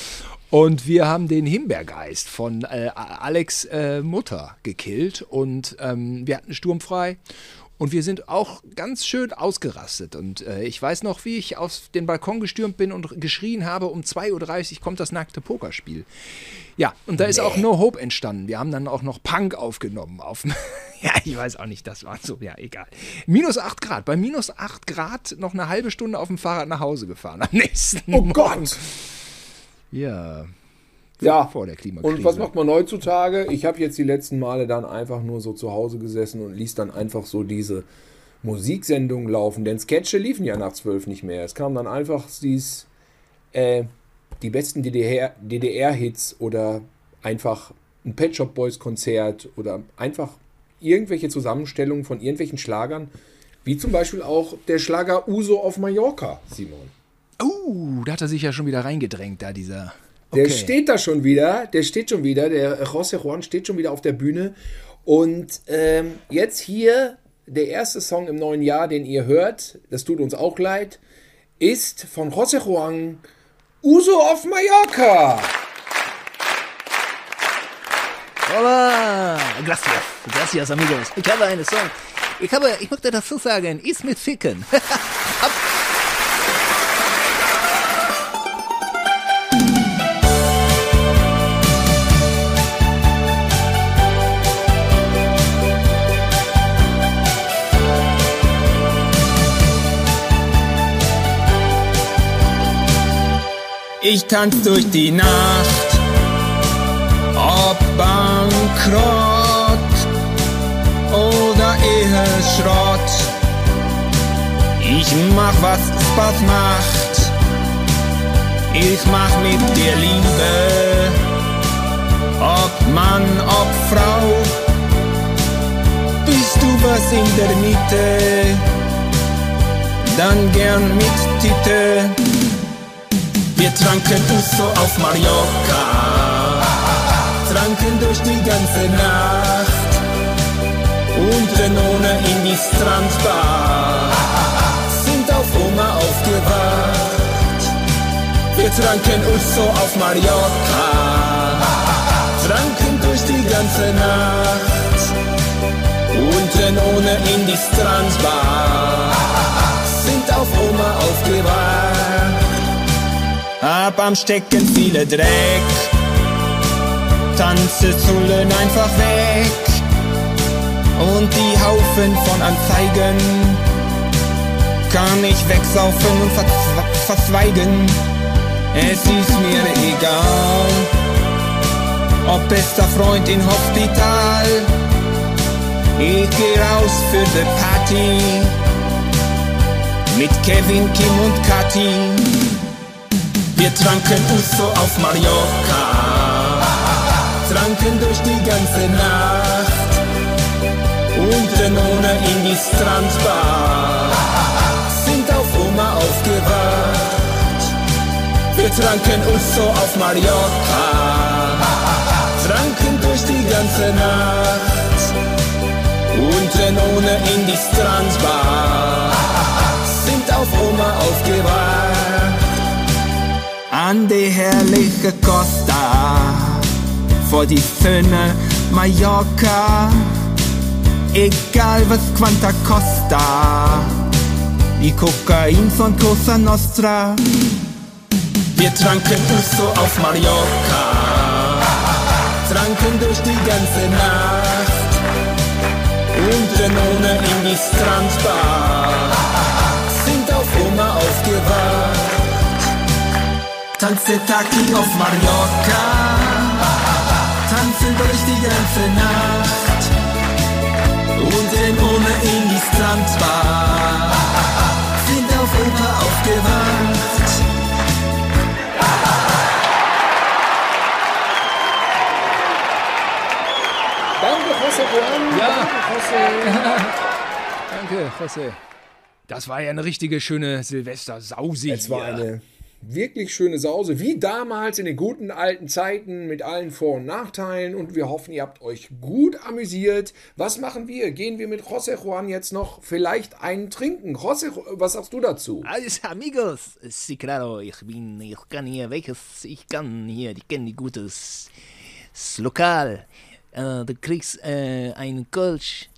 und wir haben den Himbeergeist von äh, Alex äh, Mutter gekillt und ähm, wir hatten sturmfrei. Und wir sind auch ganz schön ausgerastet. Und äh, ich weiß noch, wie ich auf den Balkon gestürmt bin und geschrien habe, um 2.30 Uhr kommt das nackte Pokerspiel. Ja, und da ist auch No Hope entstanden. Wir haben dann auch noch Punk aufgenommen. Auf, ja, ich weiß auch nicht, das war so, ja, egal. Minus 8 Grad. Bei minus 8 Grad noch eine halbe Stunde auf dem Fahrrad nach Hause gefahren. Am nächsten Oh Morgen. Gott! Ja. Ja, Vor der Klimakrise. und was macht man heutzutage? Ich habe jetzt die letzten Male dann einfach nur so zu Hause gesessen und ließ dann einfach so diese Musiksendungen laufen, denn Sketche liefen ja nach zwölf nicht mehr. Es kam dann einfach dies, äh, die besten DDR DDR-Hits oder einfach ein Pet Shop Boys Konzert oder einfach irgendwelche Zusammenstellungen von irgendwelchen Schlagern, wie zum Beispiel auch der Schlager Uso auf Mallorca, Simon. Uh, da hat er sich ja schon wieder reingedrängt, da dieser. Der Okay. steht da schon wieder, der steht schon wieder, der José Juan steht schon wieder auf der Bühne. Und ähm, jetzt hier der erste Song im neuen Jahr, den ihr hört, das tut uns auch leid, ist von José Juan Uso auf Mallorca. Hola, gracias, gracias amigos. Ich habe einen Song. Ich habe, ich möchte dazu sagen, ist mit Ficken. Ich tanz durch die Nacht, ob Bankrott oder Eheschrott. Ich mach, was Spaß macht. Ich mach mit dir Liebe, ob Mann, ob Frau. Bist du was in der Mitte, dann gern mit Titte. Wir tranken Uso auf Mallorca, tranken durch die ganze Nacht. Und ohne in die Strandbar, sind auf Oma aufgewacht. Wir tranken Uso auf Mallorca, tranken durch die ganze Nacht. Und ohne in die Strandbar, sind auf Oma aufgewacht. Ab am Stecken viele Dreck, Tanze zullen einfach weg und die Haufen von Anzeigen kann ich wegsaufen und verzwe- verzweigen. Es ist mir egal, ob bester Freund in Hospital, ich geh raus für die Party mit Kevin, Kim und Kathi. Wir tranken Uso auf Mallorca, tranken durch die ganze Nacht. Und ohne in die Strandbar, sind auf Oma aufgewacht. Wir tranken Uso auf Mallorca, tranken durch die ganze Nacht. Und ohne in die Strandbar, sind auf Oma aufgewacht an die herrliche Costa, vor die schöne Mallorca, egal was quanta costa, die Kokain von Cosa Nostra. Wir tranken Uso auf Mallorca, tranken durch die ganze Nacht und ohne in die Strandbar, sind auf Oma aufgewacht. Tanze Taki auf Mallorca, tanzen durch die ganze Nacht und ohne in die Strandbar, sind auf Oma aufgewacht. Danke, José Juan. Ja. Danke, José. Danke, José. Das war ja eine richtige schöne Silvester-Sause. Es war eine wirklich schöne Sause, wie damals in den guten alten Zeiten mit allen Vor- und Nachteilen. Und wir hoffen, ihr habt euch gut amüsiert. Was machen wir? Gehen wir mit José Juan jetzt noch vielleicht einen trinken? José, was sagst du dazu? Also, amigos, sí, claro, ich bin, ich kann hier, welches, ich kann hier, ich kenne die gutes Lokal. Äh, du kriegst äh, einen Kölsch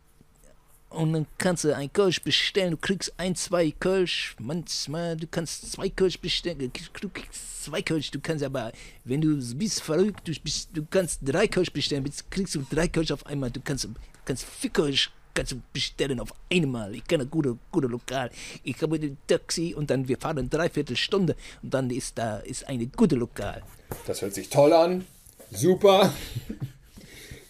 und dann kannst du einen Kölsch bestellen. Du kriegst ein, zwei Kölsch. Manchmal, du kannst zwei Kölsch bestellen. Du kriegst zwei Kölsch. Du kannst aber, wenn du bist verrückt, du, bist, du kannst drei Kölsch bestellen. Kriegst du drei Kölsch auf einmal. Du kannst, kannst vier Kölsch kannst du bestellen auf einmal. Ich kenne ein gute, gute Lokal. Ich habe ein Taxi und dann wir fahren eine Dreiviertelstunde und dann ist da ist eine gute Lokal. Das hört sich toll an. Super.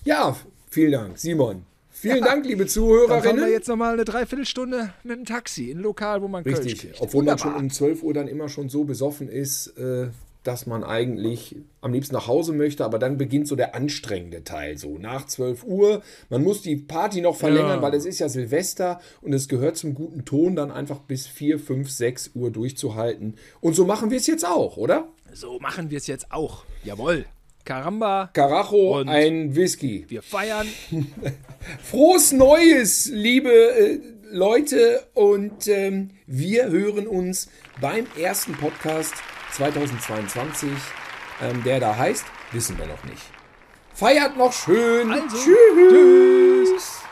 Ja, vielen Dank, Simon. Vielen Dank, liebe Dann fahren wir Zuhörerinnen. jetzt nochmal eine Dreiviertelstunde mit dem Taxi in ein Lokal, wo man Kölsch Richtig, kriegt. obwohl man Wunderbar. schon um 12 Uhr dann immer schon so besoffen ist, äh, dass man eigentlich am liebsten nach Hause möchte, aber dann beginnt so der anstrengende Teil, so nach 12 Uhr. Man muss die Party noch verlängern, Ja. weil es ist ja Silvester und es gehört zum guten Ton, dann einfach bis 4, 5, 6 Uhr durchzuhalten. Und so machen wir es jetzt auch, oder? So machen wir es jetzt auch. Jawohl. Caramba. Carajo, Und ein Whisky. wir feiern. Frohes Neues, liebe äh, Leute. Und ähm, wir hören uns beim ersten Podcast 2022, ähm, der da heißt, wissen wir noch nicht. Feiert noch schön. Also, Tschüss. Tschüss.